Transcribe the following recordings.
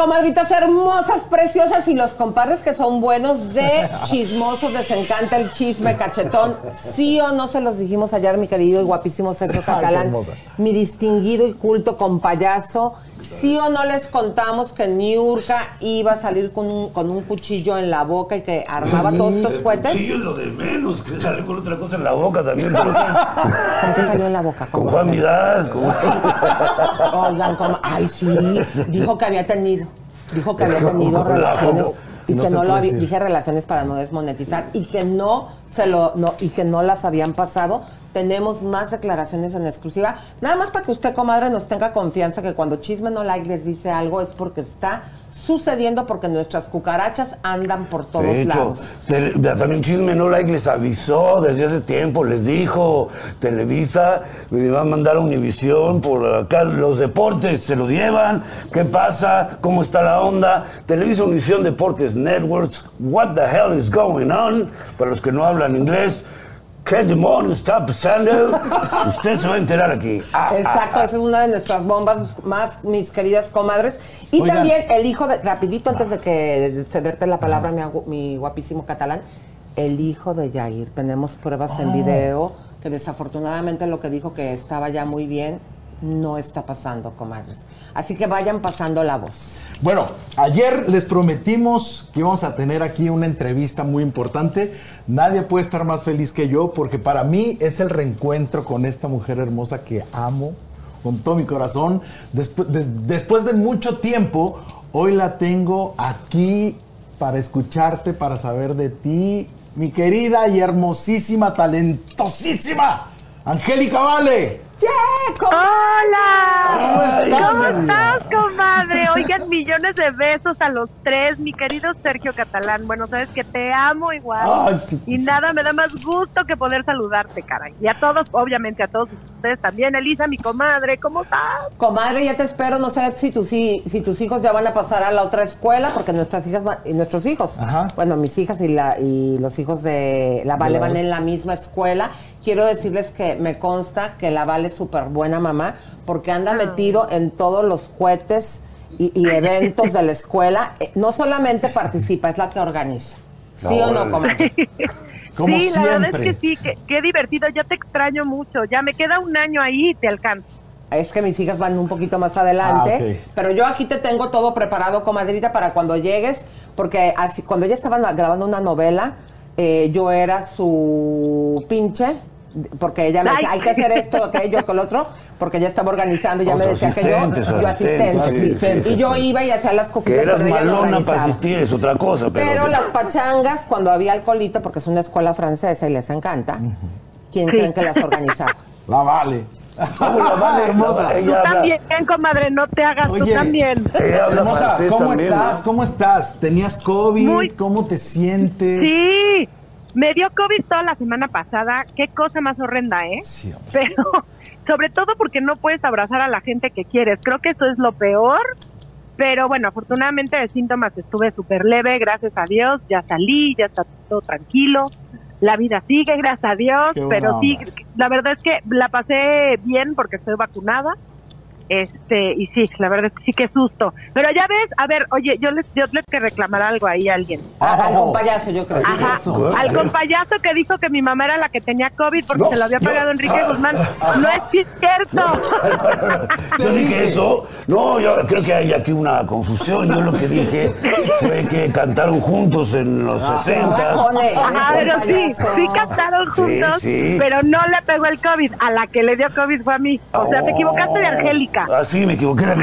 Comadritas hermosas, preciosas y los compadres que son buenos de chismosos, les encanta el chisme cachetón. Sí o no se los dijimos ayer, mi querido y guapísimo Sergio Catalán, mi distinguido y culto compayazo. Sí o no les contamos que Niurka iba a salir con un, con un cuchillo en la boca y que armaba todos estos cohetes. Sí, lo de menos, que sale con otra cosa en la boca también. ¿Cómo se salió en la boca? Con Juan Vidal. Con... Oigan, como, ay, sí, dijo que había tenido, dijo que había tenido relaciones y que no lo había, dije relaciones para no desmonetizar y que no se lo no y que no las habían pasado. Tenemos más declaraciones en exclusiva. Nada más para que usted, comadre, nos tenga confianza que cuando Chisme No Like les dice algo es porque está sucediendo porque nuestras cucarachas andan por todos De hecho, lados. también Chisme No Like les avisó desde hace tiempo, les dijo, Televisa me va a mandar a Univisión por acá los deportes, se los llevan, ¿qué pasa? ¿Cómo está la onda? Televisa Univisión Deportes Networks, what the hell is going on? Para los que no hablan inglés, ¿qué demonios está pasando? Usted se va a enterar aquí. Ah, ah, Exacto, ah. esa es una de nuestras bombas más, mis queridas comadres. Y Oigan. también el hijo de, rapidito antes de que de cederte la palabra, mi, guapísimo catalán, el hijo de Jair. Tenemos pruebas Oh. en video que desafortunadamente lo que dijo que estaba ya muy bien, no está pasando, comadres. Así que vayan pasando la voz. Bueno, ayer les prometimos que íbamos a tener aquí una entrevista muy importante. Nadie puede estar más feliz que yo porque para mí es el reencuentro con esta mujer hermosa que amo con todo mi corazón. Despu- des- después de mucho tiempo, hoy la tengo aquí para escucharte, para saber de ti. Mi querida y hermosísima, talentosísima, Angélica Vale. ¡Hola! ¿Cómo estás, comadre? Oigan, millones de besos a los tres. Mi querido Sergio Catalán, bueno, sabes que te amo igual. Ay, Y nada, me da más gusto que poder saludarte, caray. Y a todos, obviamente a todos ustedes también. Elisa, mi comadre, ¿cómo estás? Comadre, ya te espero, no sé si tus, hi- si tus hijos ya van a pasar a la otra escuela, porque nuestras hijas van- y nuestros hijos, Ajá. bueno, mis hijas y, la, y los hijos de la Vale van en la misma escuela. Quiero decirles que me consta que la Vale es súper buena mamá, porque anda metido en todos los cohetes y, y eventos de la escuela. Eh, No solamente participa, es la que organiza. ¿Sí No, o no, comadre? Como sí, la verdad es que sí, qué, qué divertido. Ya te extraño mucho. Ya me queda un año ahí y te alcanzo. Es que mis hijas van un poquito más adelante, Ah, pero yo aquí te tengo todo preparado, comadrita, para cuando llegues, porque así, cuando ella estaba grabando una novela, eh, yo era su pinche, porque ella me decía, Ay. hay que hacer esto, aquello, que el otro, porque ella estaba organizando y ya O me decía que yo, yo asistente, asistente. sí, sí, y yo iba y hacía las Que cositas, eras pero ella me malona para organizaba. asistir es otra cosa, pero... Pero las pachangas, cuando había alcoholito, porque es una escuela francesa y les encanta, ¿quién Sí. creen que las organizaba? La Vale. ¿Cómo la Vale, hermosa. Tú Ella habla- también, comadre, no te hagas, tú también. Hermosa, ¿cómo también, estás? ¿no? ¿Cómo estás? ¿Tenías COVID? Muy- ¿Cómo te sientes? Sí, me dio COVID toda la semana pasada. Qué cosa más horrenda, ¿eh? Sí. Pero sobre todo porque no puedes abrazar a la gente que quieres. Creo que eso es lo peor. Pero bueno, afortunadamente de síntomas estuve súper leve, gracias a Dios. Ya salí, ya está todo tranquilo. La vida sigue, gracias a Dios. Pero sí, la verdad es que la pasé bien porque estoy vacunada. Este, y sí, la verdad es que sí que susto. Pero ya ves, a ver, oye, yo les, yo les que reclamar algo ahí a alguien. Ah, Al Oh. compayazo, yo creo. Ajá, al compayazo que dijo que mi mamá era la que tenía COVID porque No, se lo había no. pagado Enrique Guzmán. No es cierto. Yo dije eso. No, yo creo que hay aquí una confusión. Yo lo que dije fue que cantaron juntos en los 60. Rajones, Ajá, pero sí, sí cantaron juntos, Sí, sí. pero no le pegó el COVID. A la que le dio COVID fue a mí. O sea, te equivocaste de Angélica. Ah, sí, me equivoqué.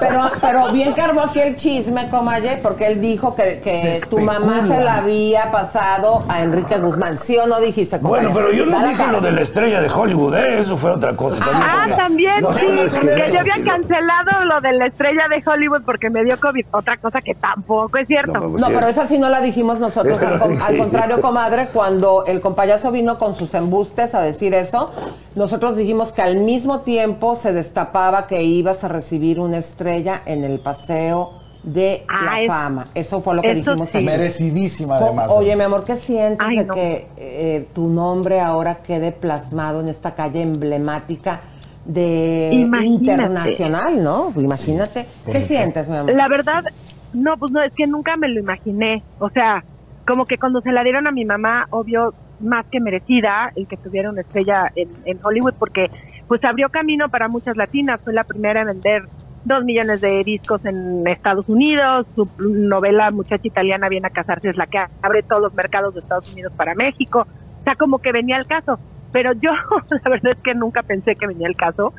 Pero, pero bien cargó aquí el chisme, Comaye, porque él dijo que, tu mamá se la había pasado a Enrique Guzmán. ¿Sí o no dijiste, Bueno, pero yo no dije cara. lo de la estrella de Hollywood, ¿eh? eso fue otra cosa. También Ah, también, No, sí, no, no, que yo había cancelado lo de la estrella de Hollywood porque me dio COVID. Otra cosa que tampoco es cierto. No, No, pero esa sí no la dijimos nosotros. Al, con- al contrario, comadre, cuando el compayazo vino con sus embustes a decir eso, nosotros dijimos que al mismo tiempo se destapaba que ibas a recibir una estrella en el paseo de Ah, la es- fama. Eso fue lo que dijimos. sí. Merecidísima, además. Oye, mi amor, ¿qué sientes Ay, de no. que eh, tu nombre ahora quede plasmado en esta calle emblemática de Imagínate. internacional, ¿no? Imagínate. ¿Qué sientes, mi amor? La verdad, no, pues no, es que nunca me lo imaginé. O sea, como que cuando se la dieron a mi mamá, obvio, más que merecida el que tuviera una estrella en, en Hollywood, porque pues abrió camino para muchas latinas. Fue la primera en vender dos millones de discos en Estados Unidos. Su novela Muchacha Italiana viene a casarse es la que abre todos los mercados de Estados Unidos para México. O sea, como que venía el caso. Pero yo, la verdad es que nunca pensé que venía el caso.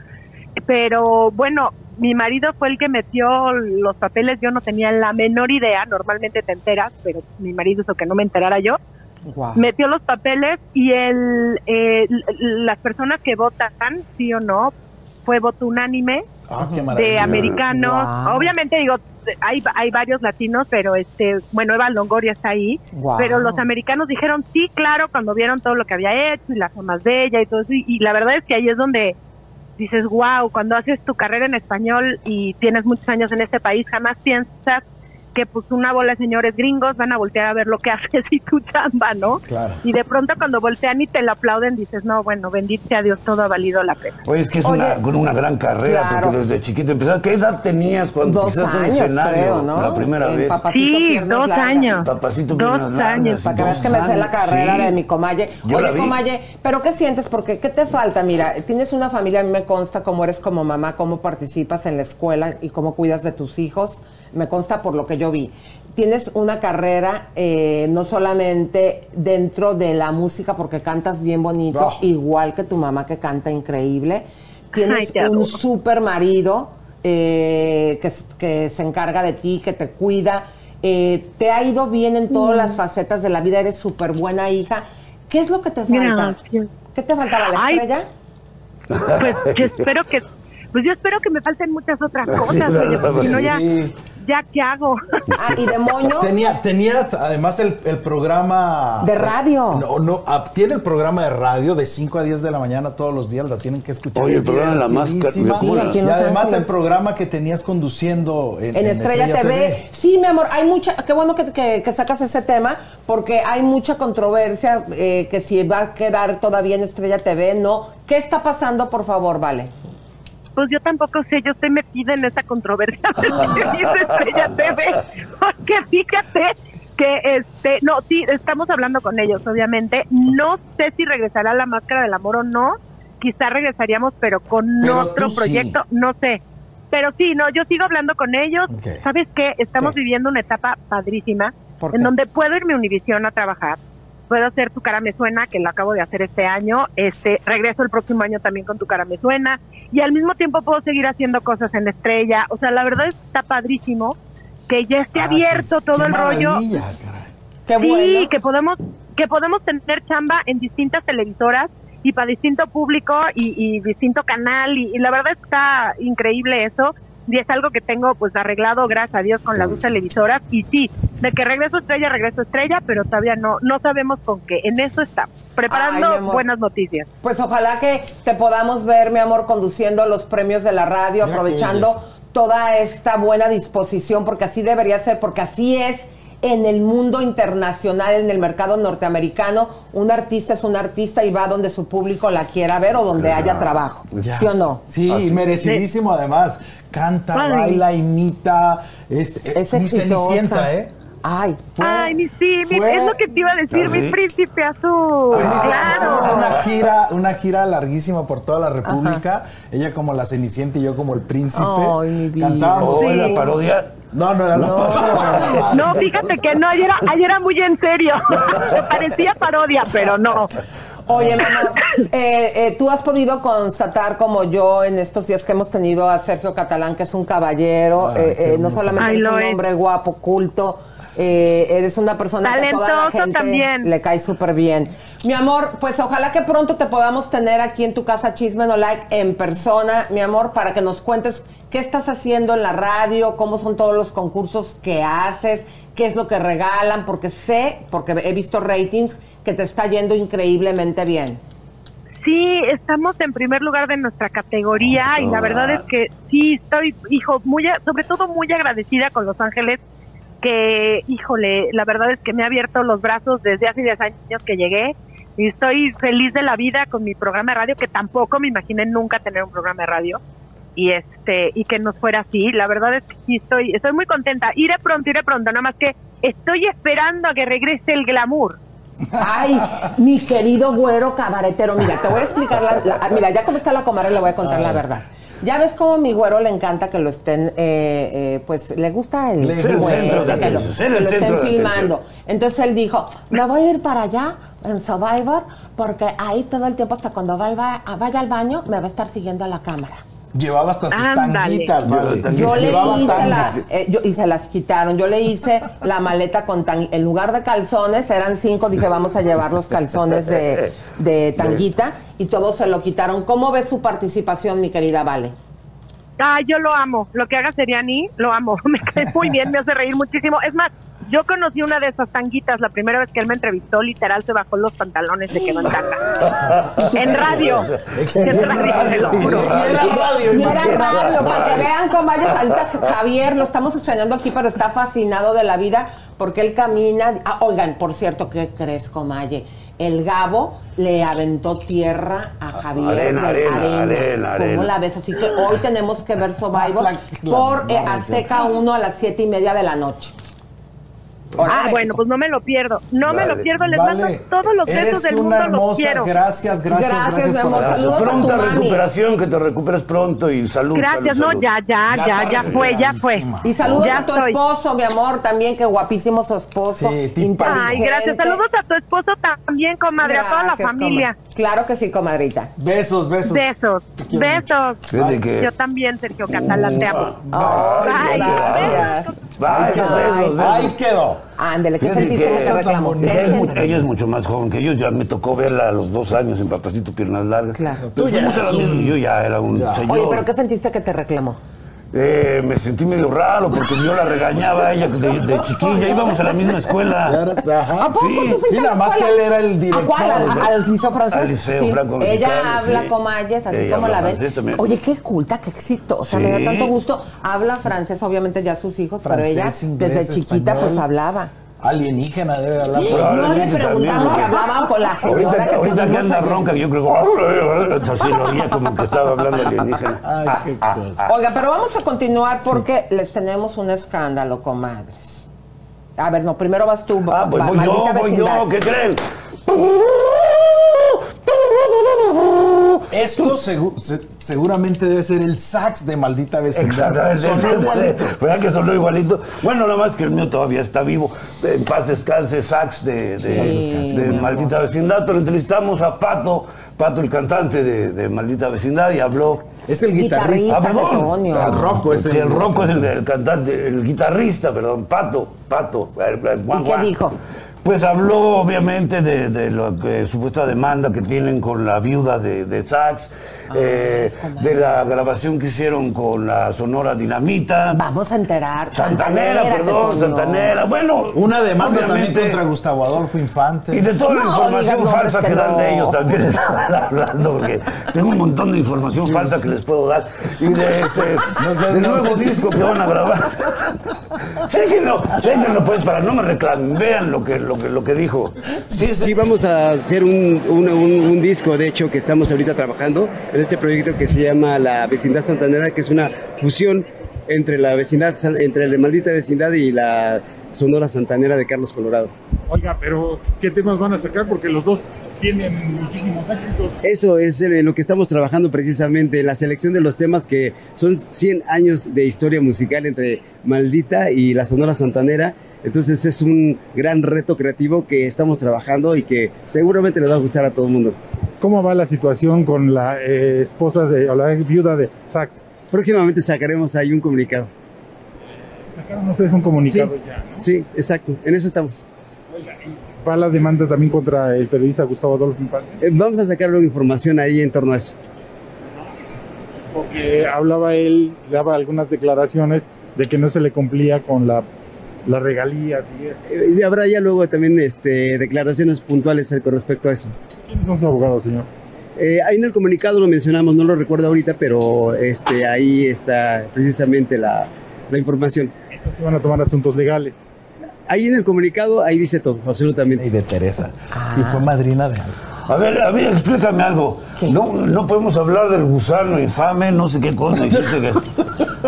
Pero bueno, mi marido fue el que metió los papeles. Yo no tenía la menor idea. Normalmente te enteras, pero mi marido hizo que no me enterara yo. Metió los papeles y el, eh, las personas que votan, sí o no, fue voto unánime Ah, de americanos. Obviamente digo, hay, hay varios latinos, pero este, bueno, Eva Longoria está ahí. Pero los americanos dijeron sí, claro, cuando vieron todo lo que había hecho y las amas de ella y todo eso. Y, y la verdad es que ahí es donde dices, wow, cuando haces tu carrera en español y tienes muchos años en este país, jamás piensas que pues una bola de señores gringos van a voltear a ver lo que haces y tu chamba, ¿no? Claro. Y de pronto cuando voltean y te lo aplauden, dices, no, bueno, bendito sea Dios, todo ha valido la pena. Oye, es que es Oye, una, con una gran carrera, claro. porque desde chiquito empezaste. ¿Qué edad tenías cuando Dos un años, escenario creo, ¿no? la primera vez? Sí, dos Largas. años. Papacito Dos Piernas Largas, años. Para que veas que me sé la años, carrera sí. de mi comalle. Yo la Oye, vi. comalle, ¿pero qué sientes? Porque, ¿qué te falta? Mira, tienes una familia, a mí me consta cómo eres como mamá, cómo participas en la escuela y cómo cuidas de tus hijos. Me consta por lo que yo vi. Tienes una carrera eh, no solamente dentro de la música, porque cantas bien bonito, Oh. igual que tu mamá que canta increíble. Tienes Ay, un super marido eh, que, se encarga de ti, que te cuida. Eh, te ha ido bien en todas las facetas de la vida, eres súper buena hija. ¿Qué es lo que te falta? Gracias. ¿Qué te faltaba, la Ay. estrella? Pues yo espero que, pues yo espero que me falten muchas otras cosas, oye, porque si no ya, Sí. Ya qué hago. Ah, y de moño. Tenía, tenía además el, el programa... De radio. No, no, ah, tiene el programa de radio de 5 a 10 de la mañana todos los días, la tienen que escuchar. Oye, el programa de la máscara. Sí, aquí en y además el programa que tenías conduciendo en, En Estrella, TV. Sí, mi amor, hay mucha, qué bueno que, que- que sacas ese tema, porque hay mucha controversia, eh, que si va a quedar todavía en Estrella TV, no. ¿Qué está pasando, por favor, Vale? Pues yo tampoco sé, yo estoy metida en esa controversia de Estrella TV, porque fíjate que este, no, sí, estamos hablando con ellos, obviamente. No sé si regresará la máscara del amor o no. Quizá regresaríamos, pero con Pero otro sí. proyecto, no sé. Pero sí, no, yo sigo hablando con ellos. ¿Sabes qué? Estamos viviendo una etapa padrísima ¿Por en donde puedo irme a Univisión a trabajar. Puedo hacer Tu cara me suena, que lo acabo de hacer este año. Este, regreso el próximo año también con Tu cara me suena. Y al mismo tiempo puedo seguir haciendo cosas en Estrella. O sea, la verdad está padrísimo que ya esté Ah, abierto qué- todo qué el rollo. Qué sí, bueno. que podemos que podemos tener chamba en distintas televisoras y para distinto público y, y distinto canal y, y la verdad está increíble eso y es algo que tengo pues arreglado gracias a Dios con las dos televisoras y sí de que regreso estrella regreso estrella pero todavía no no sabemos con qué. En eso estamos preparando buenas noticias. Pues ojalá que te podamos ver, mi amor, conduciendo los premios de la radio, aprovechando toda esta buena disposición, porque así debería ser, porque así es en el mundo internacional, en el mercado norteamericano. Un artista es un artista y va donde su público la quiera ver o donde haya trabajo. ¿Sí o no? Sí, Así. merecidísimo además. Canta, Ay. baila, imita. Este, Es mi exitosa. Cenicienta, ¿eh? Ay, Fue- ay mi sí mi- es lo que te iba a decir ¿Ah, mi príncipe azul claro hicimos una gira, una gira larguísima por toda la República. Ella como la Cenicienta y yo como el príncipe. Ay, mi vida. Cantábamos. Oh, Sí. la parodia. No, no era la parodia. No, fíjate que no, ayer era, ayer era muy en serio. Me parecía parodia, pero no. Oye, mi amor, eh, eh, tú has podido constatar como yo en estos días que hemos tenido a Sergio Catalán, que es un caballero, Ay, eh, eh, no solamente Ay, lo un es. hombre guapo, culto, eh, eres una persona que a toda la Talentoso gente también. le cae súper bien. Mi amor, pues ojalá que pronto te podamos tener aquí en tu casa Chisme No Like en persona, mi amor, para que nos cuentes qué estás haciendo en la radio, cómo son todos los concursos que haces, qué es lo que regalan, porque sé, porque he visto ratings, que te está yendo increíblemente bien. Sí, estamos en primer lugar de nuestra categoría y la verdad es que sí, estoy, hijo, muy, sobre todo muy agradecida con Los Ángeles, que, híjole, la verdad es que me ha abierto los brazos desde hace 10 años que llegué. y estoy feliz de la vida con mi programa de radio, que tampoco me imaginé nunca tener un programa de radio y este y que nos fuera así. La verdad es que sí estoy estoy muy contenta. Iré pronto, iré pronto, nada más que estoy esperando a que regrese el glamour. Ay, mi querido güero cabaretero, mira, te voy a explicar la, la- mira, ya como está la comadre le voy a contar la verdad. Ya ves cómo mi güero le encanta que lo estén, eh, eh, pues le gusta el, Le- Ser el güey, centro de que lo, que lo estén filmando. Entonces él dijo, me voy a ir para allá en Survivor porque ahí todo el tiempo hasta cuando vaya, vaya al baño me va a estar siguiendo a la cámara. Llevaba hasta sus Ándale. tanguitas, vale. Yo le Llevaba hice las, eh, yo- y se las quitaron. Yo le hice la maleta con tan, en lugar de calzones, eran cinco, dije vamos a llevar los calzones de, de tanguita y todos se lo quitaron. ¿Cómo ves su participación, mi querida Vale? Ah, yo lo amo. Lo que haga Seriani, lo amo. Me cae muy bien, me hace reír muchísimo. Es más, yo conocí una de esas tanguitas la primera vez que él me entrevistó, literal se bajó los pantalones, se quedó en tanga. en radio. En radio, te lo juro. Y era radio, para que vean cómo hay ahorita Javier, lo estamos extrañando aquí, pero está fascinado de la vida porque él camina. Ah, oigan, por cierto, ¿qué crees, Comalle? El Gabo le aventó tierra a Javier. Arena, de arena, arena, ¿Cómo arena. la ves? Así que hoy tenemos que ver Survivor por eh, Azteca 1 a las siete y media de la noche. Ah, bueno, pues no me lo pierdo. No me lo pierdo, les Vale. mando todos los Eres besos del una mundo, los hermosa. quiero. Gracias, gracias, Gracias, gracias. Saludos a tu Pronta mami. recuperación, que te recuperes pronto y salud. Gracias, salud, no, salud. ya, ya, Ya ya, fue, ya fue. Y saludos Ya a tu estoy. esposo, mi amor, también, que guapísimo su esposo. Sí. Ay, gracias. Saludos a tu esposo también, comadre, a toda la familia. comadre. Claro que sí, comadrita. Besos, besos. Besos, besos. Fíjate que- Yo también, Sergio Catalán, te amo. Bye. Bye, besos. Ahí quedó. Ándele, ¿qué Fíjate sentiste que- que te reclamó? Esa ¿Qué Ella es, mu- sentiste? ella es mucho más joven que yo, ya me tocó verla a los dos años en Papacito Piernas Largas. Claro. Pero Tú ya un- yo ya era un Ya. señor. Oye, ¿pero qué sentiste que te reclamó? Eh, me sentí medio raro porque yo la regañaba a ella de, de chiquilla, íbamos a la misma escuela. Ajá. ¿A poco Sí. tú fuiste Sí, a la nada más que él era el director. ¿A cuál? ¿Al, al liceo francés? Al liceo Sí. franco-mexicano, Ella habla sí. como Ayes, así Ella como la ves. también. Oye, qué culta, qué exitosa, me Sí. da tanto gusto. Habla francés, obviamente ya sus hijos, pero ella inglés, desde chiquita pues hablaba. Alienígena debe hablar. por. No le preguntamos hablaban con la señora Ahorita, que ahorita que anda ronca, yo creo que así lo oía como que estaba hablando alienígena. Ay, qué cosa. Oiga, pero vamos a continuar porque les tenemos un escándalo, comadres. A ver, no, primero vas tú. Ah, pues voy yo, voy yo, ¿qué creen? Esto segu- se- seguramente debe ser el sax de maldita vecindad. Exactamente. Sonó igualito. ¿Verdad que sonó igualito? Bueno, nada más que el mío todavía está vivo. En paz descanse, sax de, de- Sí, de mi Maldita Vecindad. Pero entrevistamos a Pato, Pato el cantante de, de Maldita Vecindad, y habló. Es el guitarrista. Guitarrista. Ah, perdón. El Rocco es Sí, el- el Rocco es el, el cantante, el guitarrista, perdón, Pato, Pato. el- el guan, ¿Y qué dijo? Pues habló obviamente de, de la que- supuesta demanda que tienen con la viuda de, de Sax, eh, de la grabación que hicieron con la Sonora Dinamita. Vamos a enterar. Santanera, perdón. Santanera. Bueno, Una demanda obviamente, también contra Gustavo Adolfo Infante. Y de toda la No, información digas falsa que que, dan no. de ellos también estaban hablando, porque tengo un montón de información falsa que les puedo dar. Y de este del nuevo disco que van a grabar. Chéquenlo, chéquenlo pues para no me reclamen. Vean lo que, lo que, lo que dijo. Sí, sí. Sí, vamos a hacer un, un- un- un disco, de hecho, que estamos ahorita trabajando en este proyecto que se llama La Vecindad Santanera, que es una fusión entre la vecindad, entre la maldita vecindad y la Sonora Santanera de Carlos Colorado. Oiga, pero ¿qué temas van a sacar? Porque los dos tienen muchísimos éxitos. Eso es en lo que estamos trabajando precisamente, en la selección de los temas que son 100 años de historia musical entre Maldita y la Sonora Santanera. Entonces es un gran reto creativo que estamos trabajando y que seguramente les va a gustar a todo el mundo. ¿Cómo va la situación con la eh, esposa de, o la ex viuda de Sax? Próximamente sacaremos ahí un comunicado. Sacaron ustedes un comunicado ya. ¿no? Sí, exacto, en eso estamos. Va la demanda también contra el periodista Gustavo Adolfo Infante, Eh, Vamos a sacar luego información ahí en torno a eso. porque hablaba él, daba algunas declaraciones de que no se le cumplía con la, la regalía y. Eh, habrá ya luego también este, declaraciones puntuales con respecto a eso. ¿Quiénes son sus abogados, señor? Eh, ahí en el comunicado lo mencionamos, no lo recuerdo ahorita, pero este, ahí está precisamente la, la información. Entonces van a tomar asuntos legales. Ahí en el comunicado, ahí dice todo, absolutamente. Y de Teresa. Y fue madrina de. A ver, a ver, explícame algo. No, no podemos hablar del gusano infame, no sé qué cosa dijiste que.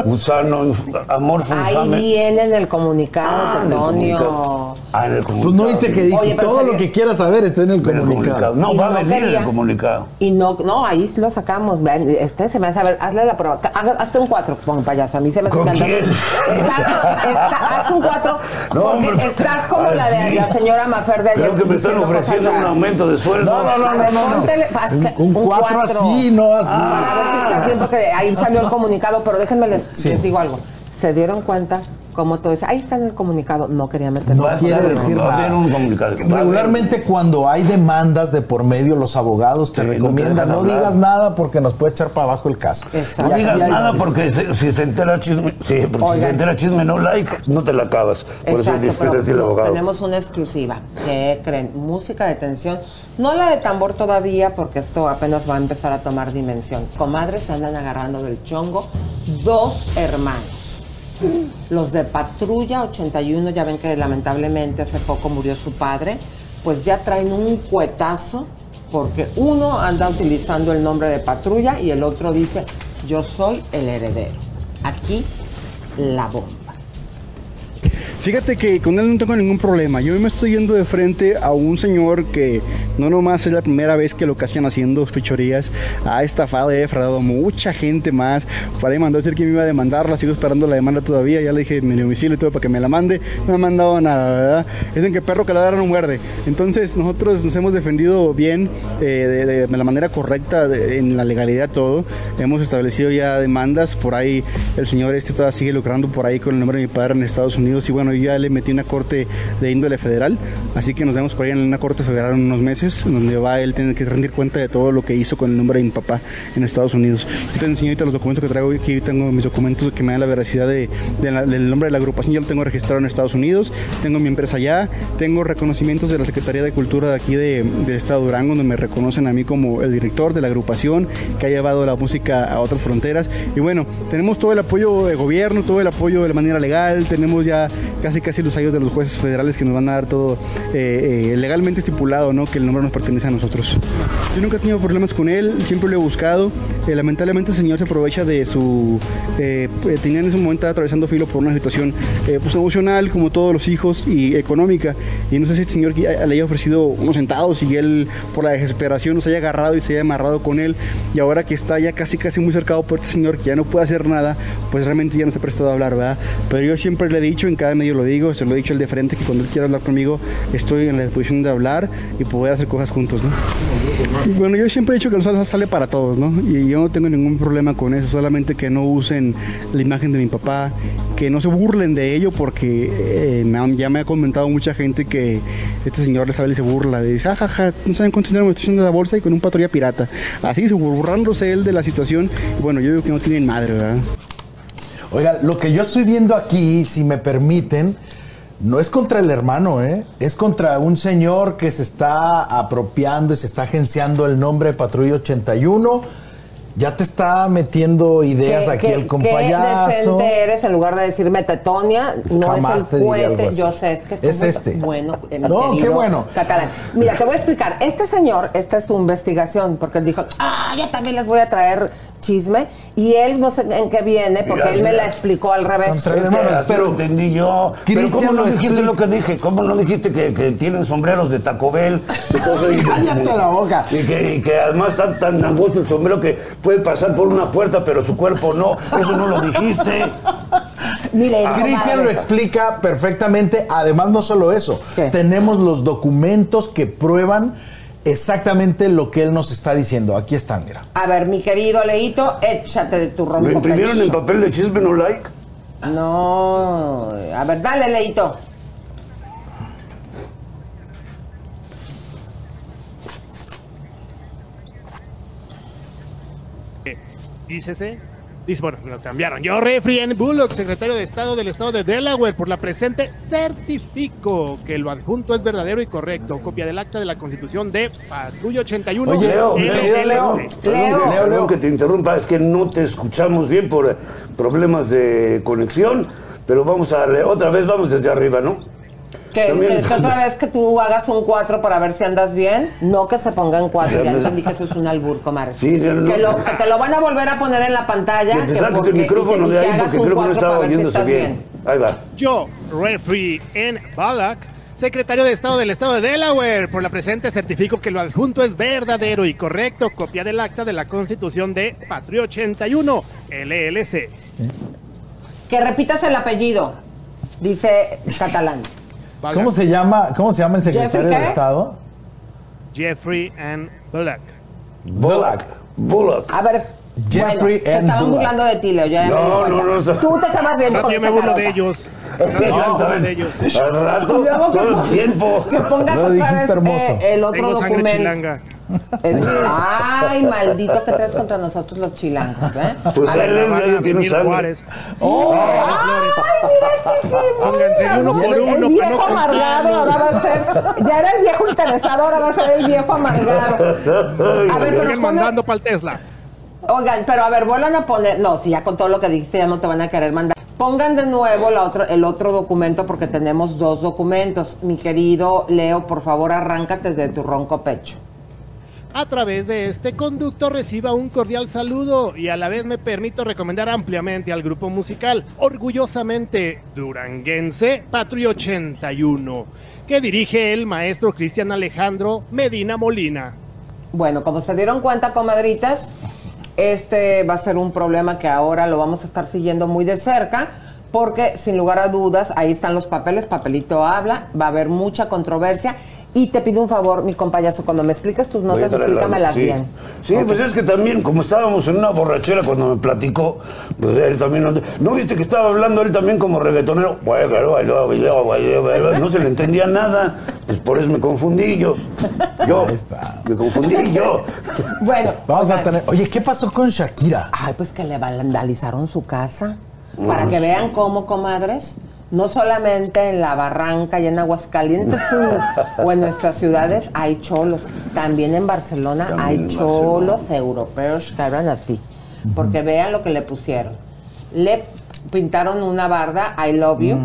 Gusano, amorfo Ahí infame. viene en el comunicado, Ah, en comunicado. Antonio. Ah, en el Pues comunicado. no viste que dije, Oye, pero todo sería- lo que quieras saber está en el En el comunicado. comunicado. No, Y va a no venir en quería. el comunicado. Y no, no, ahí lo sacamos. Este se me hace, a ver, hazle la prueba. Hazte un cuatro, pon payaso. A mí se me hace ¿Con quién? Estás, está- haz un cuatro, No, porque hombre. estás como Ah, la de la señora Mafer de ayer. Creo que me están ofreciendo un aumento de sueldo. No, no, no, A ver, no, no. póntele- haz Un, que- un cuatro así, no así. Para ver si estás bien, porque ahí salió el comunicado, pero déjenme les, Sí. les digo algo. Se dieron cuenta como todo eso. Ahí está en el comunicado. No quería meterlo. No quiere estar- decir nada. Regularmente cuando hay demandas de por medio, los abogados te Sí, no recomiendan no, digas nada porque nos puede echar para abajo el caso. Exacto. No digas nada porque se- si se entera chisme, sí, porque si se entera chisme no like, no te la acabas. Por eso Exacto, dice pero el no, abogado. tenemos una exclusiva. ¿Qué creen? Música de tensión. No la de tambor todavía, porque esto apenas va a empezar a tomar dimensión. Comadres se andan agarrando del chongo. Dos hermanos. Los de Patrulla 81, ya ven que lamentablemente hace poco murió su padre, pues ya traen un cuetazo porque uno anda utilizando el nombre de Patrulla y el otro dice, yo soy el heredero. Aquí la bomba. Fíjate que con él no tengo ningún problema. Yo me estoy yendo de frente a un señor que no nomás es la primera vez que lo cachan haciendo fechorías, ha estafado y ha defraudado mucha gente más. Para ahí mandó a decir que me iba a demandar, la sigo esperando la demanda todavía. Ya le dije mi domicilio y todo para que me la mande. No me ha mandado nada, ¿verdad? Dicen que perro que la no muerde. Entonces nosotros nos hemos defendido bien, eh, de, de- de la manera correcta, de- en la legalidad todo. Hemos establecido ya demandas. Por ahí el señor este todavía sigue lucrando por ahí con el nombre de mi padre en Estados Unidos. Y bueno, yo ya le metí una corte de índole federal. Así que nos vemos por ahí en una corte federal en unos meses, donde va él tener que rendir cuenta de todo lo que hizo con el nombre de mi papá en Estados Unidos. Yo te enseño ahorita los documentos que traigo aquí. Tengo mis documentos que me dan la veracidad del nombre de la agrupación. Ya lo tengo registrado en Estados Unidos. Tengo mi empresa allá. Tengo reconocimientos de la Secretaría de Cultura de aquí de- del Estado de Durango, donde me reconocen a mí como el director de la agrupación que ha llevado la música a otras fronteras. Y bueno, tenemos todo el apoyo de gobierno, todo el apoyo de manera legal. Tenemos ya casi casi los años de los jueces federales que nos van a dar todo eh, eh, legalmente estipulado, ¿no? Que el nombre nos pertenece a nosotros. Yo nunca he tenido problemas con él, siempre lo he buscado. Eh, lamentablemente el señor se aprovecha de su... eh, eh, tenía en ese momento atravesando filo por una situación eh, pues, emocional, como todos los hijos, y económica. Y no sé si el señor le haya ofrecido unos centavos y él por la desesperación nos haya agarrado y se haya amarrado con él. Y ahora que está ya casi casi muy cercado por este señor que ya no puede hacer nada, pues realmente ya no se ha prestado a hablar, ¿verdad? Pero yo siempre le he dicho, en cada medio lo digo, se lo he dicho al de frente, que cuando él quiera hablar conmigo estoy en la disposición de hablar y poder hacer cosas juntos, ¿no? Bueno, yo siempre he dicho que la salsa sale para todos, ¿no? Y yo no tengo ningún problema con eso, solamente que no usen la imagen de mi papá, que no se burlen de ello, porque eh, me han- ya me ha comentado mucha gente que este señor les habla y se burla, de dice, jajaja, no saben dinero me estoy haciendo de la bolsa y con un patrulla pirata. Así, se burlándose él de la situación, bueno, yo digo que no tienen madre, ¿verdad? Oiga, lo que yo estoy viendo aquí, si me permiten, no es contra el hermano, ¿eh? Es contra un señor que se está apropiando y se está agenciando el nombre de Patrulla 81. Ya te está metiendo ideas ¿Qué- aquí qué- el Qué compayazo. decente eres en lugar de decirme tetonia, no Jamás es el puente, yo sé, es que Es este. bueno, eh, No, qué querido bueno. Catalán. Mira, te voy a explicar, este señor, esta es su investigación, porque él dijo, ah, yo también les voy a traer chisme, y él no sé en qué viene, porque Mira, él me la explicó al revés. Pero- entendí yo. Pero ¿cómo no dijiste lo que dije? ¿Cómo no dijiste que, que tienen sombreros de Taco Bell? Y Cállate la boca. Y que, y que además está tan angosto el sombrero que puede pasar por una puerta, pero su cuerpo no. Eso no lo dijiste. Mire, Cristian lo explica perfectamente. Además, no solo eso. ¿Qué? Tenemos los documentos que prueban exactamente lo que él nos está diciendo. Aquí están, mira. A ver, mi querido Leito, échate de tu ¿Lo ronco imprimieron en papel de chisme no like? No, a ver, dale, Leito. Dícese. Dice, bueno, lo cambiaron. Yo, Refrien Bullock, secretario de Estado del Estado de Delaware, por la presente, certifico que lo adjunto es verdadero y correcto. Copia del acta de la Constitución de Patrulla 81. Oye, Leo. Leo, Leo, Leo. perdón, que- te interrumpa, es que no te escuchamos bien por problemas de conexión, pero vamos a otra vez vamos desde arriba, ¿no? Que, También- que- que otra vez que tú hagas un 4 para ver si andas bien, no que se ponga en 4. Ya entendí que eso es un albur, comadre. Sí, sí, no. que, lo, que te lo van a volver a poner en la pantalla. Que te que saques porque- el micrófono de ahí porque creo que no 4 estaba ver si oyéndose estás bien. Ahí va. Yo, referee en Balak, secretario de Estado del Estado de Delaware, por la presente certifico que lo adjunto es verdadero y correcto, copia del acta de la Constitución de Patria 81, LLC. Que repitas el apellido, dice catalán. Balak. ¿Cómo se llama, cómo se llama el secretario ¿Jeffrey de? Estado? Jeffrey and Balak. Bullock. Bullock. A ver. Jeffrey bueno, se N. estaban Bullock. burlando de ti, Leo. Ya No, no, cuenta. no, Tú te estabas riendo Rato con yo me burlo de ellos. Me burlo de ellos. Al rato, Luego que todo el tiempo. Que pongas Lo otra vez hermoso. eh, el otro Tengo documento. Es- Ay, maldito que traes contra nosotros los chilangos, ¿eh? Pues A él, a tiene sangre. Juárez. ¡Ay, mira este Pónganse uno por El uno para viejo no amargado ahora va a ser. Ya era el viejo interesado, ahora va a ser el viejo amargado. A ver, pero mandando para el Tesla. Oigan, pero a ver, vuelvan a poner. No, si ya con todo lo que dijiste ya no te van a querer mandar. Pongan de nuevo la otra, el otro documento porque tenemos dos documentos. Mi querido Leo, por favor, arráncate de tu ronco pecho. A través de este conducto reciba un cordial saludo y a la vez me permito recomendar ampliamente al grupo musical orgullosamente duranguense Patria 81, que dirige el maestro Cristian Alejandro Medina Molina. Bueno, como se dieron cuenta, comadritas, este va a ser un problema que ahora lo vamos a estar siguiendo muy de cerca, porque sin lugar a dudas, ahí están los papeles, papelito habla, va a haber mucha controversia. Y te pido un favor, mi compayazo, cuando me expliques tus notas, la- explícamelas sí. bien. Sí, pues es que también, como estábamos en una borrachera cuando me platicó, pues él también. No, ¿no viste que estaba hablando él también como reggaetonero? Bueno, pero bailó, bailó, bailó, bailó, No se le entendía nada. Pues por eso me confundí yo. Yo. Ahí está. Me confundí yo. Bueno, Vamos a tener. Oye, ¿qué pasó con Shakira? Ay, pues que le vandalizaron su casa. Para que vean cómo, comadres, no solamente en la Barranca y en Aguascalientes o en nuestras ciudades hay cholos. También en Barcelona También hay en cholos europeos que hablan así. Porque vean lo que le pusieron. Le pintaron una barda, I love you